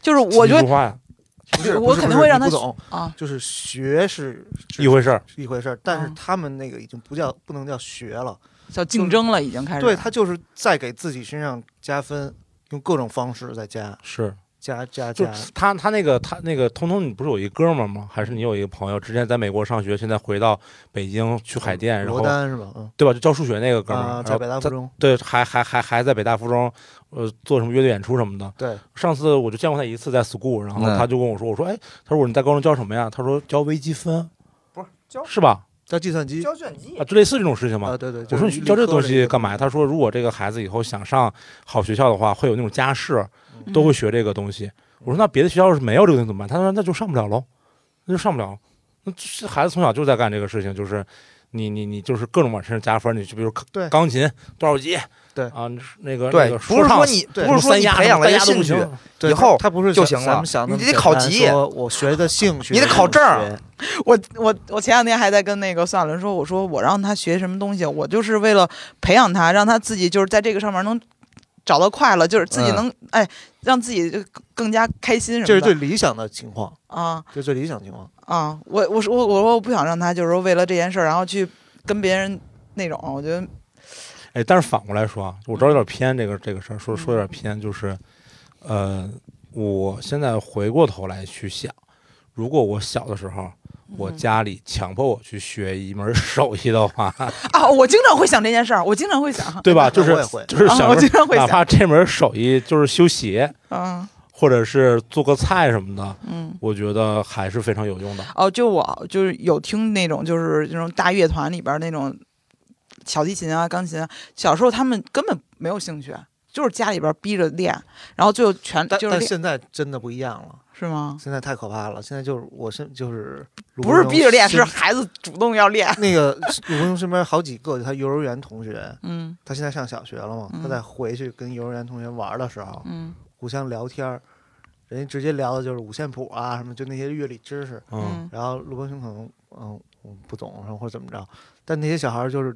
[SPEAKER 2] 就是我觉得我肯定会让他
[SPEAKER 4] 懂，
[SPEAKER 2] 啊，
[SPEAKER 4] 就是学是是
[SPEAKER 3] 一回事儿。
[SPEAKER 4] 一回事儿，但是
[SPEAKER 2] 嗯
[SPEAKER 4] 他们那个已经不叫不能叫学了，
[SPEAKER 2] 叫竞争了，已经开始。
[SPEAKER 4] 对他就是在给自己身上加分，用各种方式在加
[SPEAKER 3] 是，
[SPEAKER 4] 加加
[SPEAKER 3] 就
[SPEAKER 4] 加。
[SPEAKER 3] 他他那个他那个通通，你不是有一哥们儿吗？还是你有一个朋友，之前在美国上学，现在回到北京去海淀，然
[SPEAKER 4] 罗
[SPEAKER 3] 后
[SPEAKER 4] 丹是吧？嗯
[SPEAKER 3] 对吧？就教数学那个哥们儿，
[SPEAKER 4] 啊，在北大附中，
[SPEAKER 3] 对，还还还还在北大附中，呃，做什么乐队演出什么的。
[SPEAKER 4] 对，
[SPEAKER 3] 上次我就见过他一次，在 school，然后
[SPEAKER 1] 嗯
[SPEAKER 3] 他就跟我说，我说，哎，他说你在高中教什么呀？他说教微积分，
[SPEAKER 1] 不是教
[SPEAKER 3] 是吧？
[SPEAKER 4] 教计算机
[SPEAKER 1] 教卷机
[SPEAKER 3] 啊，就类似这种事情嘛
[SPEAKER 4] 啊，。对对。
[SPEAKER 3] 我说你教这东西干嘛？他说，如果这个孩子以后想上好学校的话，会有那种家世，
[SPEAKER 2] 嗯
[SPEAKER 3] 都会学这个东西。我说那别的学校要是没有这个东西怎么办？他说那就上不了喽，那就上不了。那这孩子从小就在干这个事情，就是你你你就是各种往身上加分，你就比如
[SPEAKER 4] 对
[SPEAKER 3] 钢琴多少级，
[SPEAKER 4] 对
[SPEAKER 3] 啊，那个
[SPEAKER 1] 对，不是说你不是说你培养了兴趣，以后
[SPEAKER 4] 他不是
[SPEAKER 1] 就行了你得考级
[SPEAKER 4] 我学的兴趣，
[SPEAKER 1] 你得考证
[SPEAKER 2] 我我我前两天还在跟那个孙亚伦说，我说我让他学什么东西，我就是为了培养他，让他自己就是在这个上面能找到快乐，就是自己
[SPEAKER 1] 嗯
[SPEAKER 2] 能、哎，让自己就更加开心什么的。
[SPEAKER 4] 这是最理想的情况，
[SPEAKER 2] 啊
[SPEAKER 4] 这是最理想情况。
[SPEAKER 2] 啊！我我说我我说我不想让他就是说为了这件事儿，然后去跟别人那种，我觉得
[SPEAKER 3] 哎，但是反过来说啊，我知道有点偏这个这个事儿，说说有点偏，就是，呃，我现在回过头来去想，如果我小的时候，我
[SPEAKER 2] 嗯
[SPEAKER 3] 家里强迫我去学一门手艺的话，
[SPEAKER 2] 啊，我经常会想这件事儿，我经常会想，
[SPEAKER 3] 对吧？就是就是想
[SPEAKER 2] 我经常会想
[SPEAKER 3] 哪
[SPEAKER 2] 想，
[SPEAKER 3] 怕这门手艺就是修鞋，
[SPEAKER 2] 嗯
[SPEAKER 3] 或者是做个菜什么的，
[SPEAKER 2] 嗯。
[SPEAKER 3] 我觉得还是非常有用的。
[SPEAKER 2] 哦，就我就是有听那种，就是那种大乐团里边那种小提琴啊、钢琴啊，小时候他们根本没有兴趣，就是家里边逼着练，然后最后全
[SPEAKER 4] 但
[SPEAKER 2] 就是，
[SPEAKER 4] 但现在真的不一样了，
[SPEAKER 2] 是吗？
[SPEAKER 4] 现在太可怕了。现在就是我身就是
[SPEAKER 2] 不是逼着练，是孩子主动要练。
[SPEAKER 4] 那个鲁国荣身边好几个他幼儿园同学，
[SPEAKER 2] 嗯
[SPEAKER 4] 他现在上小学了嘛，
[SPEAKER 2] 嗯
[SPEAKER 4] 他在回去跟幼儿园同学玩的时候，
[SPEAKER 2] 嗯
[SPEAKER 4] 互相聊天儿，人家直接聊的就是五线谱啊什么，就那些乐理知识。
[SPEAKER 3] 嗯，
[SPEAKER 2] 嗯
[SPEAKER 4] 然后陆国雄可能嗯我不懂，然后或者怎么着，但那些小孩儿就是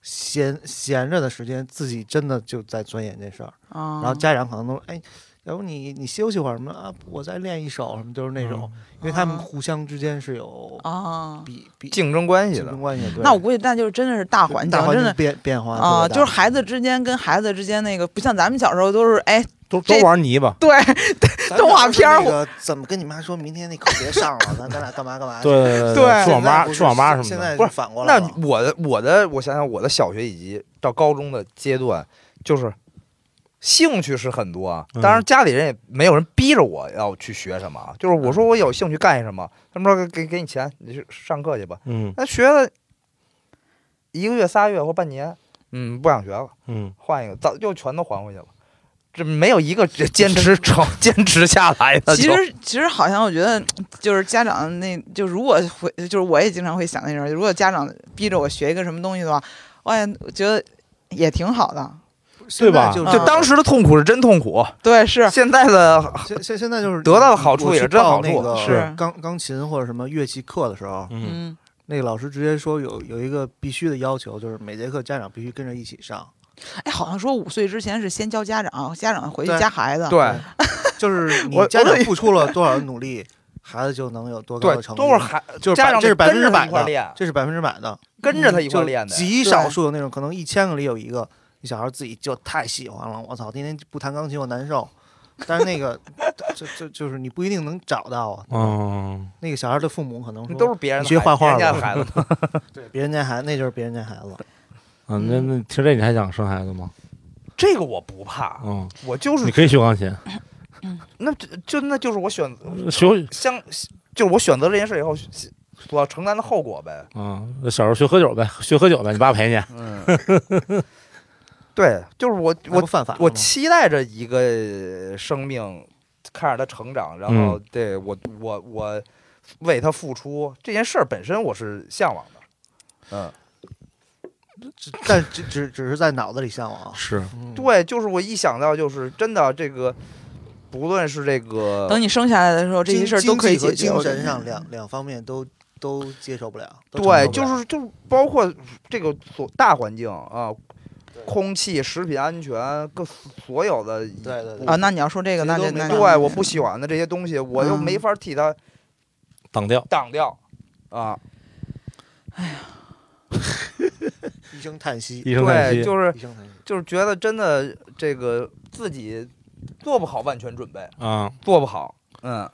[SPEAKER 4] 闲闲着的时间，自己真的就在钻研这事儿，
[SPEAKER 2] 啊，
[SPEAKER 4] 然后家长可能都说哎。要不你你休息会儿什么啊？我再练一首什么，就是那种，因为他们
[SPEAKER 2] 啊
[SPEAKER 4] 互相之间是有
[SPEAKER 2] 啊，
[SPEAKER 4] 比比
[SPEAKER 1] 竞争关系的
[SPEAKER 4] 竞争。关系。对
[SPEAKER 2] 那我估计那就是真的是大环境，
[SPEAKER 4] 大环境
[SPEAKER 2] 真的
[SPEAKER 4] 变变化
[SPEAKER 2] 啊，就是孩子之间跟孩子之间那个，不像咱们小时候都是哎，
[SPEAKER 3] 都都玩泥巴。
[SPEAKER 2] 对，动画片儿
[SPEAKER 4] 那个怎么跟你妈说明天那课别上了，咱咱俩干嘛干嘛去？
[SPEAKER 3] 对对
[SPEAKER 2] 对
[SPEAKER 3] 去网吧去网吧什么的。
[SPEAKER 4] 现在
[SPEAKER 1] 不是
[SPEAKER 4] 反过来
[SPEAKER 1] 那。我的我的，我想想，我的小学以及到高中的阶段，就是兴趣是很多当然家里人也没有人逼着我要去学什么啊，就是我说我有兴趣干什么，他们说给给你钱，你去上课去吧。
[SPEAKER 3] 嗯
[SPEAKER 1] 那学了一个月、仨月或半年，嗯，不想学了，
[SPEAKER 3] 嗯，
[SPEAKER 1] 换一个，早就全都还回去了。这没有一个坚持成 坚持下来的。
[SPEAKER 2] 其实其实好像我觉得，就是家长那就如果会，就是我也经常会想那种，如果家长逼着我学一个什么东西的话，我也觉得也挺好的。
[SPEAKER 3] 对吧？
[SPEAKER 4] 就
[SPEAKER 1] 就当时的痛苦是真痛苦，
[SPEAKER 2] 对，是。
[SPEAKER 1] 现在的
[SPEAKER 4] 现现现在就是
[SPEAKER 1] 得到的好处也是真好处
[SPEAKER 4] 报那个
[SPEAKER 2] 是。
[SPEAKER 4] 钢钢琴或者什么乐器课的时候，
[SPEAKER 3] 嗯。
[SPEAKER 2] 嗯，
[SPEAKER 4] 那个老师直接说有有一个必须的要求，就是每节课家长必须跟着一起上。
[SPEAKER 2] 哎，好像说五岁之前是先教家长，家长回去
[SPEAKER 4] 对
[SPEAKER 2] 加孩子。
[SPEAKER 1] 对。
[SPEAKER 4] 就是你家长付出了多少努力，孩子就能有多高的成，绩。
[SPEAKER 1] 都是孩
[SPEAKER 4] 就是
[SPEAKER 1] 家长
[SPEAKER 4] 这是百分之
[SPEAKER 1] 跟着他
[SPEAKER 4] 百的，
[SPEAKER 1] 一块练，
[SPEAKER 4] 这是百分之百的，
[SPEAKER 1] 跟着他一块练的。
[SPEAKER 4] 极少数有那种可能一千个里有一个，你小孩自己就太喜欢了，我操，天天不弹钢琴我难受。但是那个，就就就是你不一定能找到啊。
[SPEAKER 3] 嗯，
[SPEAKER 4] 那个小孩的父母可能说
[SPEAKER 1] 都是别人
[SPEAKER 4] 学画画
[SPEAKER 1] 别人家
[SPEAKER 4] 吧
[SPEAKER 1] 的孩子。
[SPEAKER 4] 对别人家孩子，那就是别人家孩子。
[SPEAKER 3] 啊，那那听这你还想生孩子吗？
[SPEAKER 1] 这个我不怕，
[SPEAKER 3] 嗯，
[SPEAKER 1] 我就是
[SPEAKER 3] 你可以学钢琴，
[SPEAKER 1] 那就就那就是我选
[SPEAKER 3] 学
[SPEAKER 1] 相，就是我选择这件事以后所要承担的后果呗。
[SPEAKER 3] 啊，小时候学喝酒呗，学喝酒呗，你爸陪你。
[SPEAKER 1] 嗯，对，就是我我
[SPEAKER 4] 犯法
[SPEAKER 1] 我期待着一个生命，看着他成长，然后对我我我为他付出这件事儿本身我是向往的。嗯，
[SPEAKER 4] 但只只只是在脑子里向往。
[SPEAKER 3] 是，
[SPEAKER 4] 嗯，
[SPEAKER 1] 对，就是我一想到就是真的这个，不论是这个
[SPEAKER 2] 等你生下来的时候，这些事儿都可以解决。
[SPEAKER 4] 精神上两两方面都都接受不了。
[SPEAKER 1] 对，就是就是包括这个所大环境啊，空气、食品安全各所有的
[SPEAKER 4] 对对对。
[SPEAKER 2] 啊，那你要说这个，那这那
[SPEAKER 1] 对我不喜欢的这些东西，我又
[SPEAKER 2] 嗯。
[SPEAKER 1] 没法替他
[SPEAKER 3] 挡掉。
[SPEAKER 1] 挡掉。啊。哎呀。
[SPEAKER 4] 一声叹息，
[SPEAKER 3] 一声叹
[SPEAKER 1] 对，
[SPEAKER 3] 息，
[SPEAKER 1] 就是。就是觉得真的这个自己做不好万全准备，
[SPEAKER 3] 啊。
[SPEAKER 1] 做不好，嗯。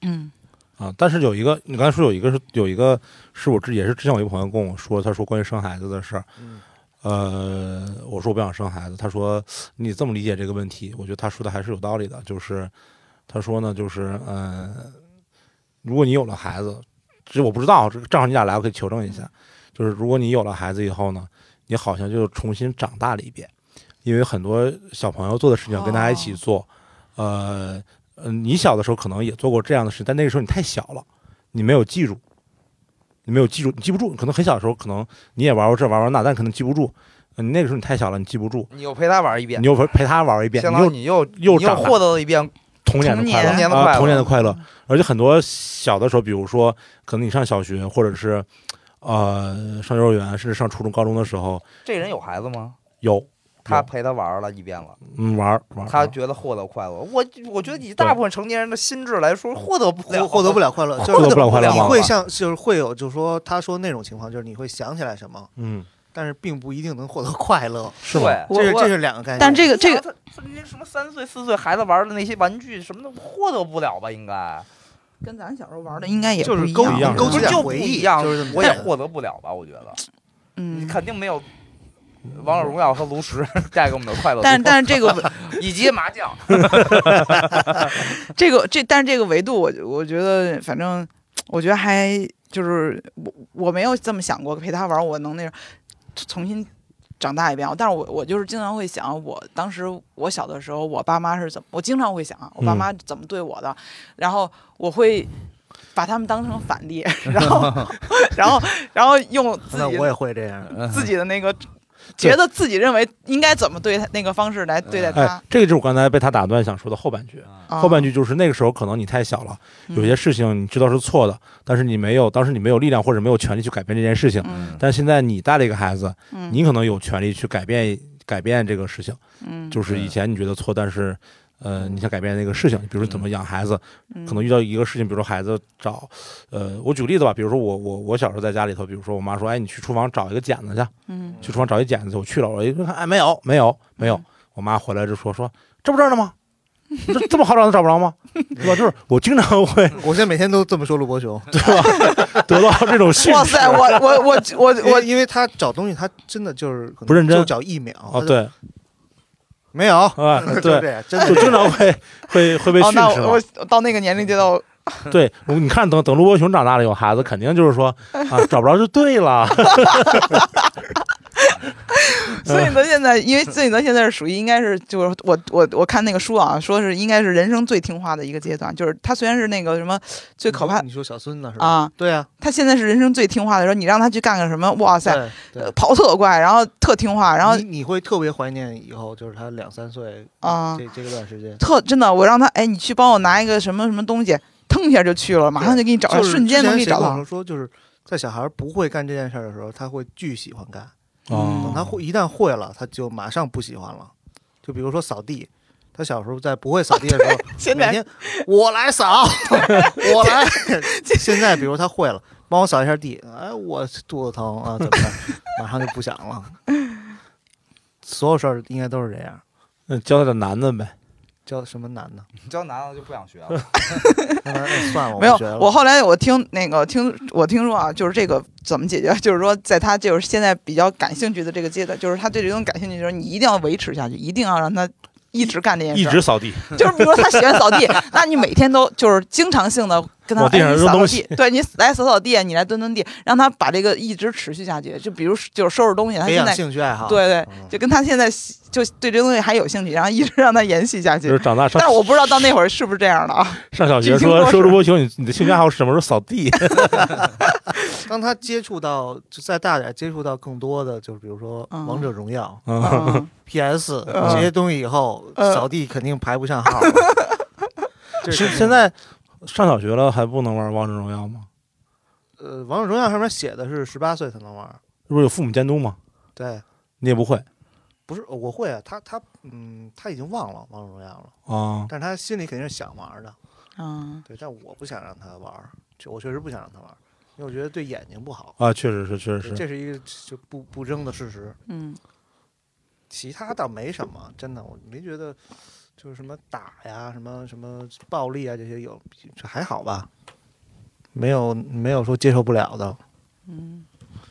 [SPEAKER 2] 嗯。
[SPEAKER 3] 啊！但是有一个，你刚才说有一个是有一个是我之也是之前我一个朋友跟我说，他说关于生孩子的事儿，
[SPEAKER 4] 嗯
[SPEAKER 3] 呃，我说我不想生孩子，他说你这么理解这个问题，我觉得他说的还是有道理的，就是他说呢，就是呃，如果你有了孩子，这我不知道，这正好你俩来，我可以求证一下，就是如果你有了孩子以后呢，你好像就重新长大了一遍，因为很多小朋友做的事情跟大家一起做，呃。呃，你小的时候可能也做过这样的事，但那个时候你太小了，你没有记住。你没有记住，你记不住，可能很小的时候，可能你也玩过这玩玩那，但可能记不住。呃你那个时候你太小了，你记不住，
[SPEAKER 1] 你又陪他玩一遍。
[SPEAKER 3] 你，又陪陪他玩一遍，
[SPEAKER 1] 相当于你又
[SPEAKER 3] 又
[SPEAKER 1] 你又获得了一遍
[SPEAKER 3] 童年的
[SPEAKER 2] 童
[SPEAKER 3] 快乐，
[SPEAKER 1] 年的快乐。
[SPEAKER 3] 啊童年的快乐。而且很多小的时候，比如说可能你上小学，或者是呃上幼儿园，甚至上初中、高中的时候，
[SPEAKER 1] 这人有孩子吗？
[SPEAKER 3] 有有
[SPEAKER 1] 他陪他玩了一遍了，
[SPEAKER 3] 嗯玩儿玩
[SPEAKER 1] 他觉得获得快乐。我我觉得以大部分成年人的心智来说，获得不了，
[SPEAKER 4] 获获得不了快乐，
[SPEAKER 3] 哦
[SPEAKER 4] 就是
[SPEAKER 3] 获得不了快乐
[SPEAKER 4] 你会像就是会有就是说他说那种情况，就是你会想起来什么，
[SPEAKER 3] 嗯
[SPEAKER 4] 但是并不一定能获得快乐，
[SPEAKER 3] 是吗？
[SPEAKER 1] 对。
[SPEAKER 2] 我我
[SPEAKER 4] 这是这是两个概念。
[SPEAKER 2] 但这个这个
[SPEAKER 1] 个，那什么三岁四岁孩子玩的那些玩具什么的，获得不了吧？应该
[SPEAKER 2] 跟咱小时候玩的应该也
[SPEAKER 4] 就是勾
[SPEAKER 2] 不一样
[SPEAKER 1] 就不
[SPEAKER 4] 点回忆，
[SPEAKER 1] 一样
[SPEAKER 4] 就是，
[SPEAKER 1] 我也获得不了吧？我觉得
[SPEAKER 2] 嗯，
[SPEAKER 1] 肯定没有王者荣耀和炉石 带给我们的快乐，
[SPEAKER 2] 但但是这个
[SPEAKER 1] 以及麻将，
[SPEAKER 2] 这个这但是这个维度我我觉得反正我觉得还就是我我没有这么想过陪他玩，我能那种重新长大一遍。但是我我就是经常会想，我当时我小的时候，我爸妈是怎么，我经常会想我爸妈怎么对我的，然后我会。把他们当成反例，然后，然后，然后用自己
[SPEAKER 4] 那我也会这样。
[SPEAKER 2] 自己的那个，觉得自己认为应该怎么对他那个方式来对待他
[SPEAKER 3] 哎。，这个就是我刚才被他打断想说的后半句。
[SPEAKER 2] 啊
[SPEAKER 3] 后半句就是那个时候可能你太小了，
[SPEAKER 2] 嗯
[SPEAKER 3] 有些事情你知道是错的，但是你没有，当时你没有力量或者没有权利去改变这件事情。
[SPEAKER 2] 嗯
[SPEAKER 3] 但现在你带了一个孩子，
[SPEAKER 2] 嗯
[SPEAKER 3] 你可能有权利去改变改变这个事情。
[SPEAKER 2] 嗯
[SPEAKER 3] 就是以前你觉得错，但是呃你想改变那个事情，比如说怎么养孩子，
[SPEAKER 2] 嗯
[SPEAKER 3] 可能遇到一个事情，比如说孩子找，呃，我举个例子吧，比如说我我我小时候在家里头，比如说我妈说，哎，你去厨房找一个剪子去，
[SPEAKER 2] 嗯
[SPEAKER 3] 去厨房找一剪子，我去了，我一看，哎，没有没有没有，我妈回来就说说这不这儿呢吗？这这么好找都找不着吗？对吧？就是我经常会
[SPEAKER 4] 我现在每天都这么说陆伯雄，对吧
[SPEAKER 3] 得到这种信息。
[SPEAKER 2] 哇塞，我我我我
[SPEAKER 4] 我
[SPEAKER 2] 我
[SPEAKER 4] 因为他找东西，他真的就是
[SPEAKER 3] 不认真
[SPEAKER 4] 就找一秒。
[SPEAKER 3] 哦，
[SPEAKER 4] 他就，
[SPEAKER 3] 对，
[SPEAKER 4] 没有，
[SPEAKER 3] 啊，对，
[SPEAKER 4] 真的
[SPEAKER 3] 就经常会会会被
[SPEAKER 2] 哦，
[SPEAKER 3] 训斥嘛
[SPEAKER 2] 那我。我到那个年龄阶段，
[SPEAKER 3] 对，你看，等等卢伯雄长大了有孩子，肯定就是说啊，找不着就对了。
[SPEAKER 2] 孙颖德现在，因为孙颖德现在是属于应该是就是我我我看那个书啊，说是应该是人生最听话的一个阶段，就是他虽然是那个什么最可怕
[SPEAKER 4] 你说小孙子是吧？
[SPEAKER 2] 啊，
[SPEAKER 4] 对啊，
[SPEAKER 2] 他现在是人生最听话的时候，你让他去干个什么，哇塞。跑特快，然后特听话，然后
[SPEAKER 4] 你你会特别怀念以后，就是他两三岁
[SPEAKER 2] 啊
[SPEAKER 4] 这这个段时间，
[SPEAKER 2] 特真的，我让他哎，你去帮我拿一个什么什么东西，腾一下就去了，马上就给你找瞬间能给你找到。
[SPEAKER 4] 说，就是在小孩不会干这件事的时候，他会巨喜欢干。等
[SPEAKER 3] 哦
[SPEAKER 4] 他会一旦会了，他就马上不喜欢了。就比如说扫地，他小时候在不会扫地的时候，
[SPEAKER 2] 现在
[SPEAKER 4] 每天我来扫，我来。现在比如他会了，帮我扫一下地，哎，我肚子疼啊，怎么办？马上就不想了。所有事儿应该都是这样。
[SPEAKER 3] 那教他点难的呗。
[SPEAKER 4] 教什么难的？
[SPEAKER 1] 教难的就不想学了。
[SPEAKER 4] 算了，
[SPEAKER 2] 没有我后来我听那个听我听说啊，就是这个怎么解决？就是说，在他就是现在比较感兴趣的这个阶段，就是他对这种感兴趣的时候，你一定要维持下去，一定要让他一直干这件事。
[SPEAKER 3] 一直扫地，
[SPEAKER 2] 就是比如说他喜欢扫地，那你每天都就是经常性的跟他
[SPEAKER 3] 往地上扔东西
[SPEAKER 2] 对你来扫扫地，你来蹲蹲地，让他把这个一直持续下去。就比如就是收拾东西，他现在
[SPEAKER 4] 兴趣爱好。
[SPEAKER 2] 对对，
[SPEAKER 4] 嗯
[SPEAKER 2] 就跟他现在就对这东西还有兴趣，然后一直让他延续下去。
[SPEAKER 3] 就是长大上
[SPEAKER 2] 但是我不知道到那会儿是不是这样的啊？
[SPEAKER 3] 上小学说
[SPEAKER 2] 说是
[SPEAKER 3] 说卢伯雄，你你的兴趣爱好是什么时候扫地？
[SPEAKER 4] 当他接触到就再大点，接触到更多的，就是比如说
[SPEAKER 2] 嗯
[SPEAKER 4] 王者荣耀、
[SPEAKER 3] 嗯，
[SPEAKER 2] 嗯
[SPEAKER 4] PS
[SPEAKER 2] 嗯
[SPEAKER 4] 这些东西以后，
[SPEAKER 2] 嗯
[SPEAKER 4] 扫地肯定排不上号 了。这
[SPEAKER 3] 是现在上小学了还不能玩王者荣耀吗？
[SPEAKER 4] 呃，王者荣耀上面写的是十八岁才能玩。
[SPEAKER 3] 不是有父母监督吗？
[SPEAKER 4] 对，
[SPEAKER 3] 你也不会
[SPEAKER 4] 不是我会啊，他他嗯，他已经忘了王者荣耀了，
[SPEAKER 3] 啊？
[SPEAKER 4] 但是他心里肯定是想玩的。
[SPEAKER 2] 嗯
[SPEAKER 4] 对，但我不想让他玩，就我确实不想让他玩，因为我觉得对眼睛不好。
[SPEAKER 3] 啊，确实是，确实是。
[SPEAKER 4] 这是一个就不不争的事实。
[SPEAKER 2] 嗯
[SPEAKER 4] 其他倒没什么，真的，我没觉得就是什么打呀、什么什么暴力啊这些有，这还好吧，没有没有说接受不了的。
[SPEAKER 2] 嗯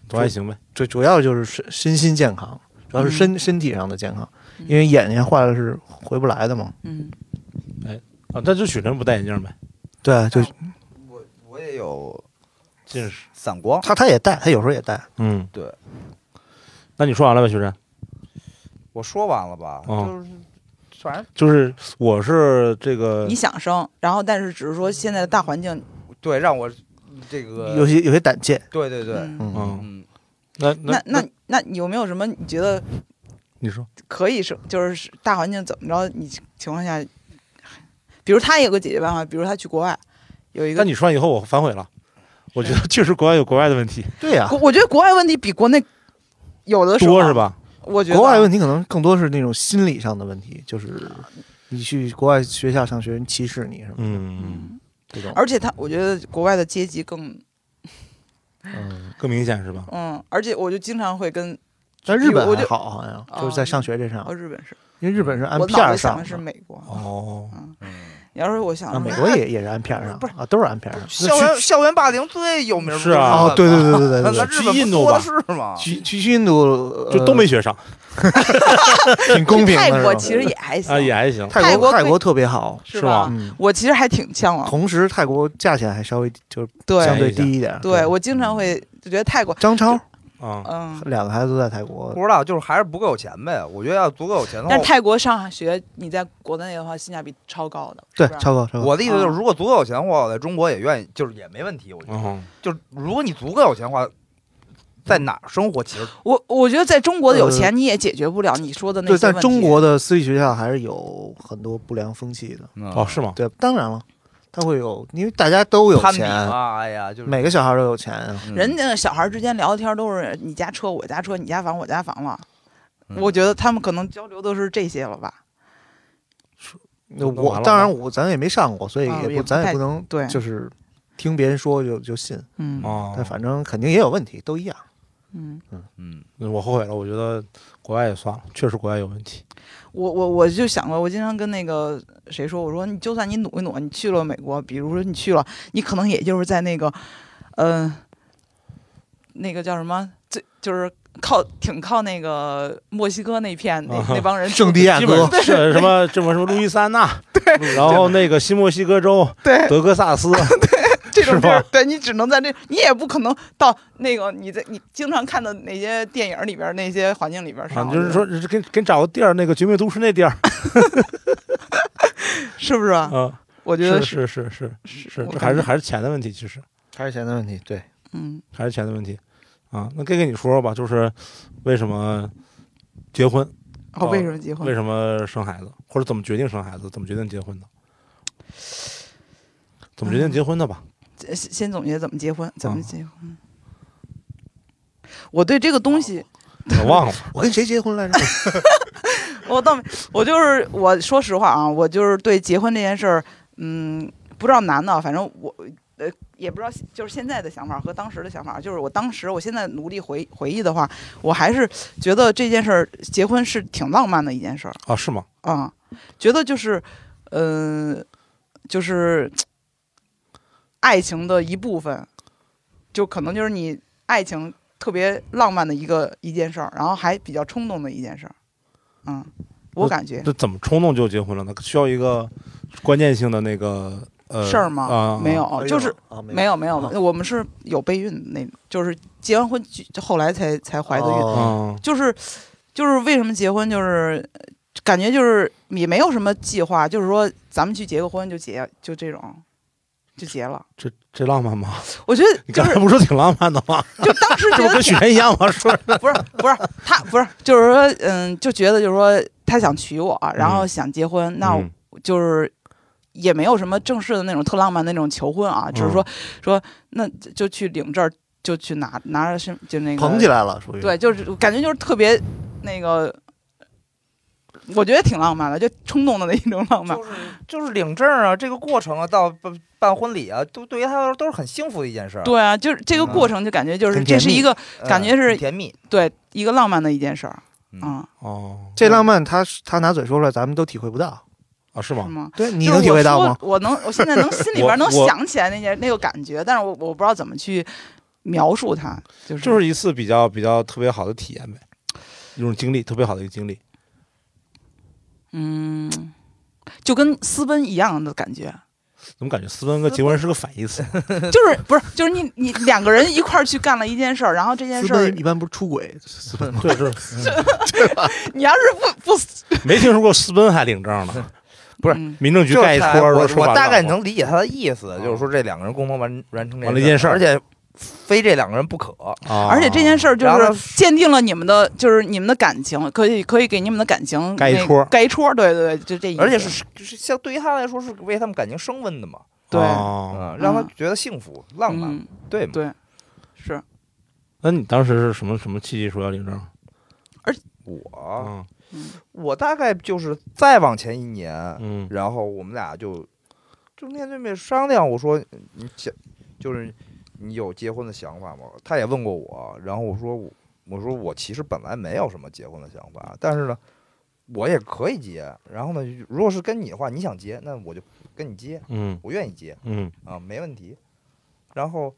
[SPEAKER 3] 都还行呗。
[SPEAKER 4] 最主要就是身身心健康，主要是身、身体上的健康，因为眼睛坏了是回不来的嘛。
[SPEAKER 2] 嗯
[SPEAKER 3] 啊，那就许晨不戴眼镜呗，
[SPEAKER 4] 对，就
[SPEAKER 1] 我我也有
[SPEAKER 3] 近视。
[SPEAKER 1] 散光，
[SPEAKER 4] 他他也戴，他有时候也戴。
[SPEAKER 3] 嗯，
[SPEAKER 1] 对。
[SPEAKER 3] 那你说完了吧，许晨？
[SPEAKER 1] 我说完了吧？
[SPEAKER 3] 嗯
[SPEAKER 1] 就是反正
[SPEAKER 3] 就是我是这个
[SPEAKER 2] 你想生，然后但是只是说现在的大环境，
[SPEAKER 1] 对让我这个
[SPEAKER 4] 有些有些胆怯。
[SPEAKER 1] 对对对，
[SPEAKER 2] 嗯
[SPEAKER 4] 嗯，
[SPEAKER 3] 嗯，
[SPEAKER 1] 嗯，
[SPEAKER 3] 那
[SPEAKER 2] 那那那你有没有什么你觉得
[SPEAKER 3] 你说
[SPEAKER 2] 可以生就是大环境怎么着？你情况下，比如他也有个解决办法，比如他去国外有一个
[SPEAKER 3] 那，你说完以后我反悔了，我觉得确实国外有国外的问题
[SPEAKER 4] 对呀、
[SPEAKER 2] 国我觉得国外问题比国内有的时候
[SPEAKER 3] 多是？吧？
[SPEAKER 2] 我觉得
[SPEAKER 4] 国外问题可能更多是那种心理上的问题，就是你去国外学校上学，人歧视你什么的、
[SPEAKER 3] 嗯，
[SPEAKER 2] 嗯，
[SPEAKER 4] 这种。
[SPEAKER 2] 而且他我觉得国外的阶级更
[SPEAKER 4] 嗯，
[SPEAKER 3] 更明显是吧？
[SPEAKER 2] 嗯，而且我就经常会跟
[SPEAKER 4] 在日本还好，好像就是在上学这上。
[SPEAKER 2] 哦，日本是，
[SPEAKER 4] 因为日本是按
[SPEAKER 2] 我
[SPEAKER 4] 片儿上
[SPEAKER 2] 的是美国。
[SPEAKER 3] 哦，
[SPEAKER 1] 嗯
[SPEAKER 2] 要是我想
[SPEAKER 4] 啊，美国也也是按片儿上，
[SPEAKER 1] 不是
[SPEAKER 4] 啊，都是按片儿上。
[SPEAKER 1] 校园校园霸凌最有名
[SPEAKER 3] 是啊
[SPEAKER 4] 哦，对对对对对
[SPEAKER 1] 那
[SPEAKER 3] 去印度吧
[SPEAKER 1] 是吗？
[SPEAKER 4] 去去去印度
[SPEAKER 3] 就都没学上
[SPEAKER 4] 呃 挺公平的。
[SPEAKER 2] 泰国其实也还行
[SPEAKER 3] 啊，也还行。
[SPEAKER 4] 泰
[SPEAKER 2] 泰国
[SPEAKER 4] 泰国特别好，
[SPEAKER 3] 是吧
[SPEAKER 2] 我其实还挺向往，
[SPEAKER 4] 同时泰国价钱还稍微就是
[SPEAKER 2] 对
[SPEAKER 4] 相对低一点。
[SPEAKER 2] 对我经常会就觉得泰国，
[SPEAKER 4] 张超
[SPEAKER 3] 啊，
[SPEAKER 2] 嗯，
[SPEAKER 4] 两个孩子都在泰国
[SPEAKER 1] 不，知道，就是还是不够有钱呗。我觉得要足够有钱的话
[SPEAKER 2] 但是，泰国上学你在国内的话，性价比超高的，
[SPEAKER 4] 对
[SPEAKER 2] 是，吧
[SPEAKER 4] 超高超高。
[SPEAKER 1] 我的意思就是，
[SPEAKER 2] 嗯
[SPEAKER 1] 如果足够有钱的话，我在中国也愿意，就是也没问题。我觉得，
[SPEAKER 3] 嗯，
[SPEAKER 1] 就是如果你足够有钱的话，在哪儿生活其实
[SPEAKER 2] 我我觉得在中国的有钱你也解决不了你说的那
[SPEAKER 4] 对，
[SPEAKER 2] 些问题。
[SPEAKER 4] 但中国的私立学校还是有很多不良风气的。
[SPEAKER 3] 哦，是吗？
[SPEAKER 4] 对，当然了，他会有，因为大家都有钱，
[SPEAKER 1] 啊，哎呀，就是
[SPEAKER 4] 每个小孩都有钱啊。
[SPEAKER 1] 嗯
[SPEAKER 2] 人家小孩之间聊天都是你家车我家车，你家房我家房了。
[SPEAKER 1] 嗯
[SPEAKER 2] 我觉得他们可能交流都是这些了吧？
[SPEAKER 4] 那我当然我咱也没上过，所以咱也不能
[SPEAKER 2] 对，
[SPEAKER 4] 就是听别人说就就信，但，反正肯定也有问题，都一样。
[SPEAKER 2] 嗯，
[SPEAKER 1] 嗯，
[SPEAKER 3] 我后悔了，我觉得国外也算了，确实国外有问题。
[SPEAKER 2] 我我我就想过，我经常跟那个谁说，我说你就算你努一努，你去了美国，比如说你去了，你可能也就是在那个，嗯、那个叫什么，最就是靠挺靠那个墨西哥那片那、
[SPEAKER 3] 啊
[SPEAKER 2] 那帮人
[SPEAKER 4] 圣地亚 哥
[SPEAKER 3] 本是什么什么什么路易斯安那，对，然后那个新墨西哥州、
[SPEAKER 2] 对
[SPEAKER 3] 德克萨斯，
[SPEAKER 2] 这种
[SPEAKER 3] 是
[SPEAKER 2] 儿对你只能在这，你也不可能到那个你在你经常看的那些电影里边那些环境里边
[SPEAKER 3] 啊
[SPEAKER 2] 上，，
[SPEAKER 3] 就是说是给给找个地儿，那个绝命毒师那地儿，
[SPEAKER 2] 是不是啊？
[SPEAKER 3] 嗯，
[SPEAKER 2] 我觉得
[SPEAKER 3] 是是是是是，
[SPEAKER 2] 我
[SPEAKER 3] 这还是还是钱的问题，其实
[SPEAKER 4] 还是钱的问题，对，
[SPEAKER 2] 嗯，
[SPEAKER 3] 还是钱的问题啊。那跟跟你说说吧，就是为什么结婚，
[SPEAKER 2] 哦，为什么结婚？
[SPEAKER 3] 为什么生孩子，或者怎么决定生孩子，怎么决定结婚的？怎么决定结婚的吧？
[SPEAKER 2] 先先总结怎么结婚，怎么
[SPEAKER 3] 嗯
[SPEAKER 2] 结婚。我对这个东西，
[SPEAKER 3] 我忘了，
[SPEAKER 4] 我跟谁结婚来着？
[SPEAKER 2] 我倒没，我就是我说实话啊，我就是对结婚这件事儿，嗯，不知道男的，反正我呃也不知道，就是现在的想法和当时的想法，就是我当时我现在努力回回忆的话，我还是觉得这件事儿结婚是挺浪漫的一件事儿
[SPEAKER 3] 啊，是吗？
[SPEAKER 2] 啊，觉得就是，呃，就是爱情的一部分，就可能就是你爱情特别浪漫的一个一件事儿，然后还比较冲动的一件事儿，嗯，我感觉。
[SPEAKER 3] 这怎么冲动就结婚了？呢？需要一个关键性的那个呃
[SPEAKER 2] 事儿吗？
[SPEAKER 3] 啊，
[SPEAKER 2] 没有，
[SPEAKER 4] 哦
[SPEAKER 2] 就是
[SPEAKER 4] 啊
[SPEAKER 2] 没有。没有，我们是有备孕的那种，就是结完婚就后来才才怀的孕，就是就是为什么结婚，就是呃感觉就是也没有什么计划，就是说咱们去结个婚就结，就这种就结了。
[SPEAKER 3] 这这浪漫吗？
[SPEAKER 2] 我觉得
[SPEAKER 3] 你刚才不是说挺浪漫的吗？
[SPEAKER 2] 就当时
[SPEAKER 3] 这不跟许
[SPEAKER 2] 觉得挺
[SPEAKER 3] 愿一样吗？说
[SPEAKER 2] 不是不是他不是就是说嗯就觉得就是说他想娶我，然后想结婚，那
[SPEAKER 3] 嗯
[SPEAKER 2] 就是也没有什么正式的那种特浪漫的那种求婚啊，就是说说那就去领证，就去拿拿着身就那个
[SPEAKER 4] 捧起来了，属于
[SPEAKER 2] 对，就是感觉就是特别那个，我觉得挺浪漫的，就冲动的那一种浪漫。
[SPEAKER 1] 就是就是领证啊，这个过程啊，到办办婚礼啊，都对于他来说都是很幸福的一件事儿。
[SPEAKER 2] 对啊，就是这个过程就感觉就是这是一个
[SPEAKER 1] 嗯，
[SPEAKER 2] 感觉是
[SPEAKER 1] 很甜蜜。
[SPEAKER 2] 对一个浪漫的一件事儿
[SPEAKER 1] 嗯
[SPEAKER 2] 啊，
[SPEAKER 3] 哦
[SPEAKER 4] 这浪漫他他拿嘴说出来，咱们都体会不到。
[SPEAKER 3] 啊是吗？
[SPEAKER 2] 是吗？
[SPEAKER 4] 对，你能体会到吗？
[SPEAKER 2] 我我能，我现在能心里边 能想起来那件那个感觉，但是我我不知道怎么去描述它，就是
[SPEAKER 3] 就是一次比较比较特别好的体验呗，一种经历，特别好的一个经历。
[SPEAKER 2] 嗯，就跟私奔一样的感觉。
[SPEAKER 3] 怎么感觉私奔跟结婚是个反义词？
[SPEAKER 2] 就是不是就是你你两个人一块儿去干了一件事儿，然后这件事儿
[SPEAKER 4] 一般不是出轨，私奔
[SPEAKER 3] 对，是
[SPEAKER 2] 你要是不不
[SPEAKER 3] 没听说过私奔还领证呢。
[SPEAKER 1] 不是
[SPEAKER 2] 嗯
[SPEAKER 3] 民政局盖一戳，
[SPEAKER 1] 我我大概能理解他的意思，
[SPEAKER 3] 嗯
[SPEAKER 1] 就是说这两个人共同完完成
[SPEAKER 3] 完了一件事儿
[SPEAKER 1] 而且非这两个人不可。
[SPEAKER 3] 啊，
[SPEAKER 2] 而且这件事儿就
[SPEAKER 1] 然后
[SPEAKER 2] 是鉴定了你们的，就是你们的感情，可以可以给你们的感情那
[SPEAKER 3] 盖一戳
[SPEAKER 2] 盖一戳，对对对，就这意思。
[SPEAKER 1] 而且是是像对于他来说是为他们感情升温的嘛，
[SPEAKER 2] 对
[SPEAKER 3] 哦
[SPEAKER 1] 嗯，让他觉得幸福浪漫，
[SPEAKER 2] 嗯，
[SPEAKER 1] 对嘛？
[SPEAKER 2] 对，是
[SPEAKER 3] 那你当时是什么什么契机说要领证？
[SPEAKER 1] 而我
[SPEAKER 3] 嗯
[SPEAKER 2] 嗯
[SPEAKER 1] 我大概就是再往前一年，
[SPEAKER 3] 嗯
[SPEAKER 1] 然后我们俩就就面对面商量，我说你想就是你有结婚的想法吗？他也问过我，然后我说我我说我其实本来没有什么结婚的想法，但是呢，我也可以结。然后呢，如果是跟你的话，你想结，那我就跟你结，
[SPEAKER 3] 嗯
[SPEAKER 1] 我愿意结
[SPEAKER 3] 嗯
[SPEAKER 1] 啊，没问题。然后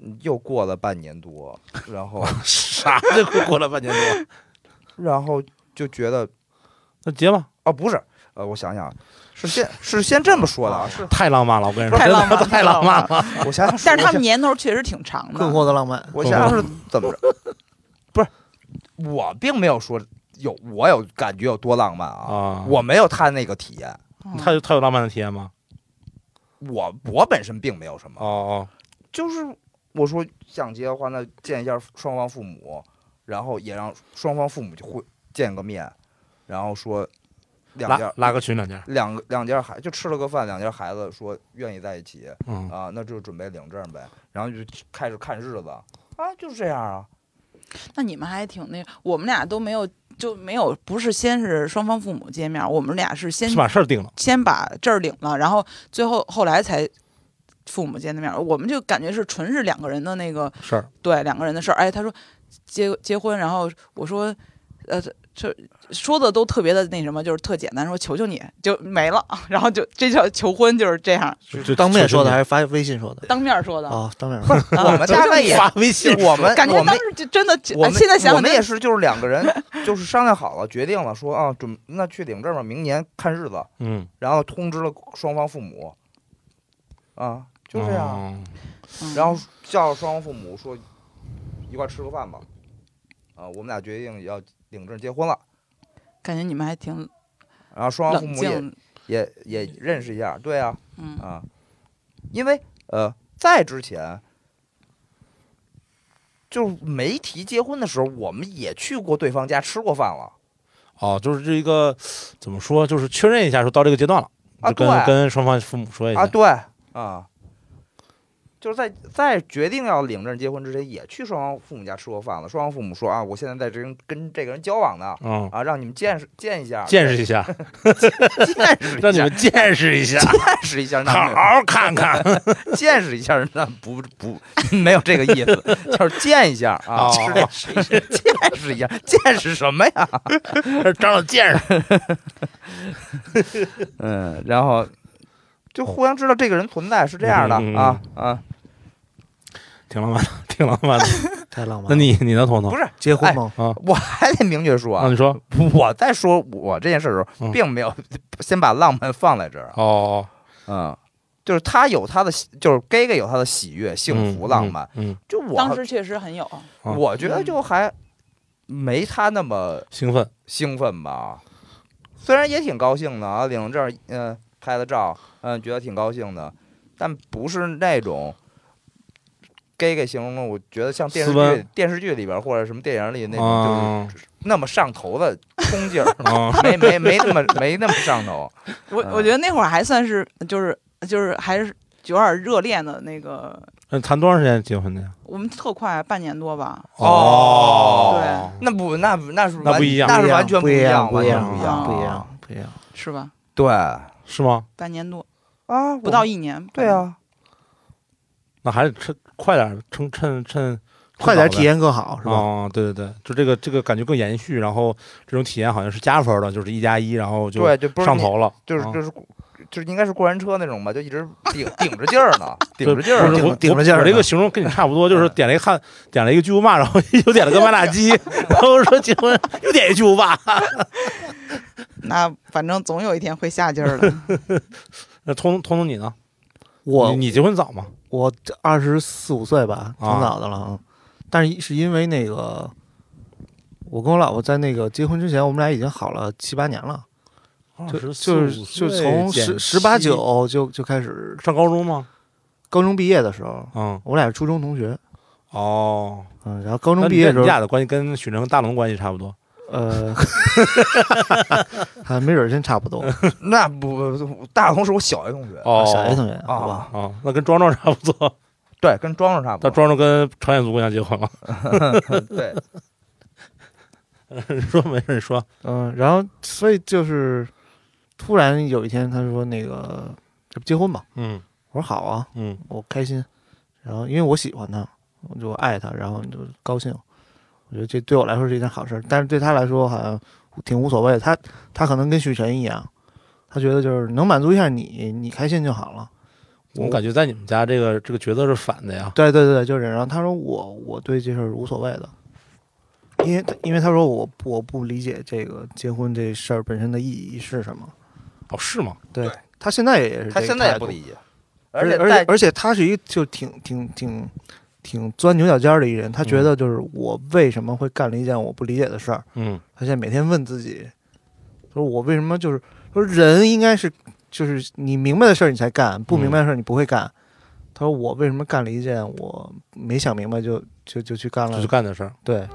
[SPEAKER 1] 嗯又过了半年多，然后
[SPEAKER 3] 啥就过了半年多，
[SPEAKER 1] 然后就觉得
[SPEAKER 3] 那结吧，
[SPEAKER 1] 哦，不是，呃，我想想，是先是先这么说的啊，是
[SPEAKER 3] 太浪漫了，我跟你说，
[SPEAKER 2] 太浪漫
[SPEAKER 3] 太浪漫了。
[SPEAKER 1] 我想想，
[SPEAKER 2] 但是他们年头确实挺长
[SPEAKER 4] 困
[SPEAKER 2] 的。
[SPEAKER 4] 惑的浪漫。
[SPEAKER 1] 我想想是怎么着？不是，我并没有说有我有感觉有多浪漫啊，
[SPEAKER 3] 啊，
[SPEAKER 1] 我没有他那个体验，
[SPEAKER 2] 嗯
[SPEAKER 3] 他有他有浪漫的体验吗？
[SPEAKER 1] 我我本身并没有什么，
[SPEAKER 3] 哦哦，
[SPEAKER 1] 就是我说想结的话，那见一下双方父母，然后也让双方父母就会见个面，然后说两家
[SPEAKER 3] 拉拉个群两家，
[SPEAKER 1] 两两家孩就吃了个饭，两家孩子说愿意在一起
[SPEAKER 3] 嗯
[SPEAKER 1] 啊，那就准备领证呗，然后就开始看日子啊，就是这样啊。
[SPEAKER 2] 那你们还挺那，我们俩都没有，就没有，不是先是双方父母见面，我们俩是先
[SPEAKER 3] 是把事儿定了。
[SPEAKER 2] 先把证儿领了，然后最后后来才父母见的面儿。我们就感觉是纯是两个人的那个
[SPEAKER 3] 事儿，
[SPEAKER 2] 对两个人的事儿。哎，他说结结婚，然后我说呃这说的都特别的那什么，就是特简单，说求求你就没了，然后就这叫求婚，就是这样，
[SPEAKER 3] 就
[SPEAKER 4] 当面说的还
[SPEAKER 3] 是
[SPEAKER 4] 是发微信说的？
[SPEAKER 2] 当面说的。
[SPEAKER 4] 哦，当面
[SPEAKER 1] 不是，我们大概也
[SPEAKER 3] 发微信，
[SPEAKER 1] 我们
[SPEAKER 2] 感觉
[SPEAKER 1] 我们
[SPEAKER 2] 当时就真的，
[SPEAKER 1] 我们
[SPEAKER 2] 现在想想
[SPEAKER 1] 我们也是，就是两个人就是商量好了，决定了说啊，准那去领证吧，明年看日子，
[SPEAKER 3] 嗯，
[SPEAKER 1] 然后通知了双方父母，啊，就这样，然后叫双方父母说一块儿吃个饭吧，啊，我们俩决定要领证结婚了，
[SPEAKER 2] 感觉你们还挺
[SPEAKER 1] 然后双方父母也，也也认识一下，对啊，
[SPEAKER 2] 嗯
[SPEAKER 1] 啊，因为呃，在之前。就是没提结婚的时候，我们也去过对方家吃过饭了。
[SPEAKER 3] 哦，就是这一个怎么说，就是确认一下，说到这个阶段了，
[SPEAKER 1] 啊
[SPEAKER 3] 就跟
[SPEAKER 1] 对
[SPEAKER 3] 跟双方父母说一下
[SPEAKER 1] 啊，。对啊，就是在在决定要领证结婚之前，也去双方父母家吃过饭了。双方父母说啊，我现在在这跟跟这个人交往呢，
[SPEAKER 3] 嗯，
[SPEAKER 1] 啊，让你们见识见一下，
[SPEAKER 3] 见识一下，
[SPEAKER 1] 见识一下，
[SPEAKER 3] 让你们见识一下，
[SPEAKER 1] 见识一下，
[SPEAKER 3] 好好看看。
[SPEAKER 1] 见识一下，那不不没有这个意思，就是见一下啊，
[SPEAKER 3] 哦
[SPEAKER 1] 见识一下，见识一下，见识什么呀？
[SPEAKER 3] 长长见识。
[SPEAKER 1] 嗯，然后就互相知道这个人存在是这样的啊啊，
[SPEAKER 3] 挺浪漫的，挺浪漫的。
[SPEAKER 4] 太浪漫了。
[SPEAKER 3] 那你你呢，彤彤？
[SPEAKER 1] 不是，
[SPEAKER 4] 结婚吗？
[SPEAKER 1] 我还得明确说
[SPEAKER 3] 啊，
[SPEAKER 1] 啊，
[SPEAKER 3] 你说
[SPEAKER 1] 我在说我这件事的时候，
[SPEAKER 3] 嗯
[SPEAKER 1] 并没有 先把浪漫放在这儿啊，
[SPEAKER 3] 哦，
[SPEAKER 1] 嗯，就是他有他的喜，就是 gay gay 有他的喜悦、幸福、浪漫，，
[SPEAKER 3] 嗯，嗯
[SPEAKER 1] 就我
[SPEAKER 2] 当时确实很有，
[SPEAKER 3] 啊
[SPEAKER 1] 我觉得就还没他那么
[SPEAKER 3] 兴奋。
[SPEAKER 1] 兴奋吧，虽然也挺高兴的啊，领了证，嗯、拍了照，嗯、觉得挺高兴的，但不是那种。Gay gay 形容了，我觉得像电视剧电视剧里边或者什么电影里那种，
[SPEAKER 3] 啊
[SPEAKER 1] 就是那么上头的冲劲儿，
[SPEAKER 3] 啊，
[SPEAKER 1] 没没没那么没那么上头。
[SPEAKER 2] 我
[SPEAKER 1] 嗯
[SPEAKER 2] 我觉得那会儿还算是就是就是还是有点热恋的那个，
[SPEAKER 3] 那谈多长时间结婚的呀？
[SPEAKER 2] 我们特快，半年多吧。
[SPEAKER 1] 哦
[SPEAKER 2] 对
[SPEAKER 1] 那不那不那是完
[SPEAKER 3] 那不一样
[SPEAKER 1] 那是完全
[SPEAKER 4] 不
[SPEAKER 1] 一样，
[SPEAKER 4] 不一样，
[SPEAKER 1] 完全不
[SPEAKER 2] 一样
[SPEAKER 4] 不一样，不一样。
[SPEAKER 2] 是吧？
[SPEAKER 1] 对
[SPEAKER 3] 是吗？
[SPEAKER 2] 半年多，
[SPEAKER 1] 啊，
[SPEAKER 2] 不到一年。
[SPEAKER 1] 对，啊，
[SPEAKER 3] 那还是趁快点儿，趁趁趁
[SPEAKER 4] 快点体验更好，是吧？
[SPEAKER 3] 哦，对对对，就这个这个感觉更延续，然后这种体验好像是加分的，就是一加一，然后就
[SPEAKER 1] 对，就
[SPEAKER 3] 上头了，啊
[SPEAKER 1] 就是就是就是应该是过山车那种吧，就一直顶 顶着劲儿呢，顶着劲儿
[SPEAKER 4] 顶着劲儿
[SPEAKER 3] 我这个形容跟你差不多，就是点了一个汉，点了一个巨无霸，然后 又点了个麦辣鸡，然后说结婚又点一巨无霸。
[SPEAKER 2] 那反正总有一天会下劲儿的。
[SPEAKER 3] 那通通通你呢？
[SPEAKER 4] 我
[SPEAKER 3] 你你结婚早吗？
[SPEAKER 4] 我这二十四五岁吧，挺
[SPEAKER 3] 啊
[SPEAKER 4] 早的了啊。但是是因为那个，我跟我老婆在那个结婚之前，我们俩已经好了七八年了。就
[SPEAKER 3] 24
[SPEAKER 4] 就是就从十十八
[SPEAKER 3] 七
[SPEAKER 4] 九就就开始
[SPEAKER 3] 上高中吗？
[SPEAKER 4] 高中毕业的时候，
[SPEAKER 3] 嗯，
[SPEAKER 4] 我俩是初中同学，
[SPEAKER 3] 哦，
[SPEAKER 4] 嗯，然后高中毕业的时候，
[SPEAKER 3] 你俩的关系跟许晨跟大龙关系差不多。
[SPEAKER 4] 呃，还没准儿真差不多，
[SPEAKER 1] 那不不大同是我小学同学，
[SPEAKER 3] 哦，
[SPEAKER 4] 小学同学，好吧，
[SPEAKER 1] 啊，
[SPEAKER 3] 哦，那跟庄庄差不多。
[SPEAKER 1] 对，跟庄庄差不多。
[SPEAKER 3] 但庄庄跟朝鲜族姑娘结婚了。
[SPEAKER 1] 对，
[SPEAKER 3] 你 说没事，你说。
[SPEAKER 4] 嗯，然后所以就是突然有一天他说那个这不结婚吧，
[SPEAKER 3] 嗯
[SPEAKER 4] 我说好啊，
[SPEAKER 3] 嗯
[SPEAKER 4] 我开心，然后因为我喜欢他，我就爱他，然后就高兴。我觉得这对我来说是一件好事，但是对他来说好像挺无所谓。他他可能跟许晨一样，他觉得就是能满足一下你，你开心就好了。
[SPEAKER 3] 我感觉在你们家这个这个角色是反的呀。
[SPEAKER 4] 对对对，就是这样。然后他说我我对这事儿无所谓的，因为因为他说我我不理解这个结婚这事儿本身的意义是什么。
[SPEAKER 3] 哦，是吗？
[SPEAKER 4] 对他现在也是
[SPEAKER 1] 他现在也不理解，
[SPEAKER 4] 而
[SPEAKER 1] 且
[SPEAKER 4] 而且而且他是一个就挺挺挺挺钻牛角尖的一人，他觉得就是我为什么会干了一件我不理解的事儿，
[SPEAKER 3] 嗯
[SPEAKER 4] 他现在每天问自己，说我为什么就是说人应该是就是你明白的事儿你才干，不明白的事儿你不会干。他说我为什么干了一件我没想明白就就就去干了
[SPEAKER 3] 就去，干的事儿。
[SPEAKER 4] 对，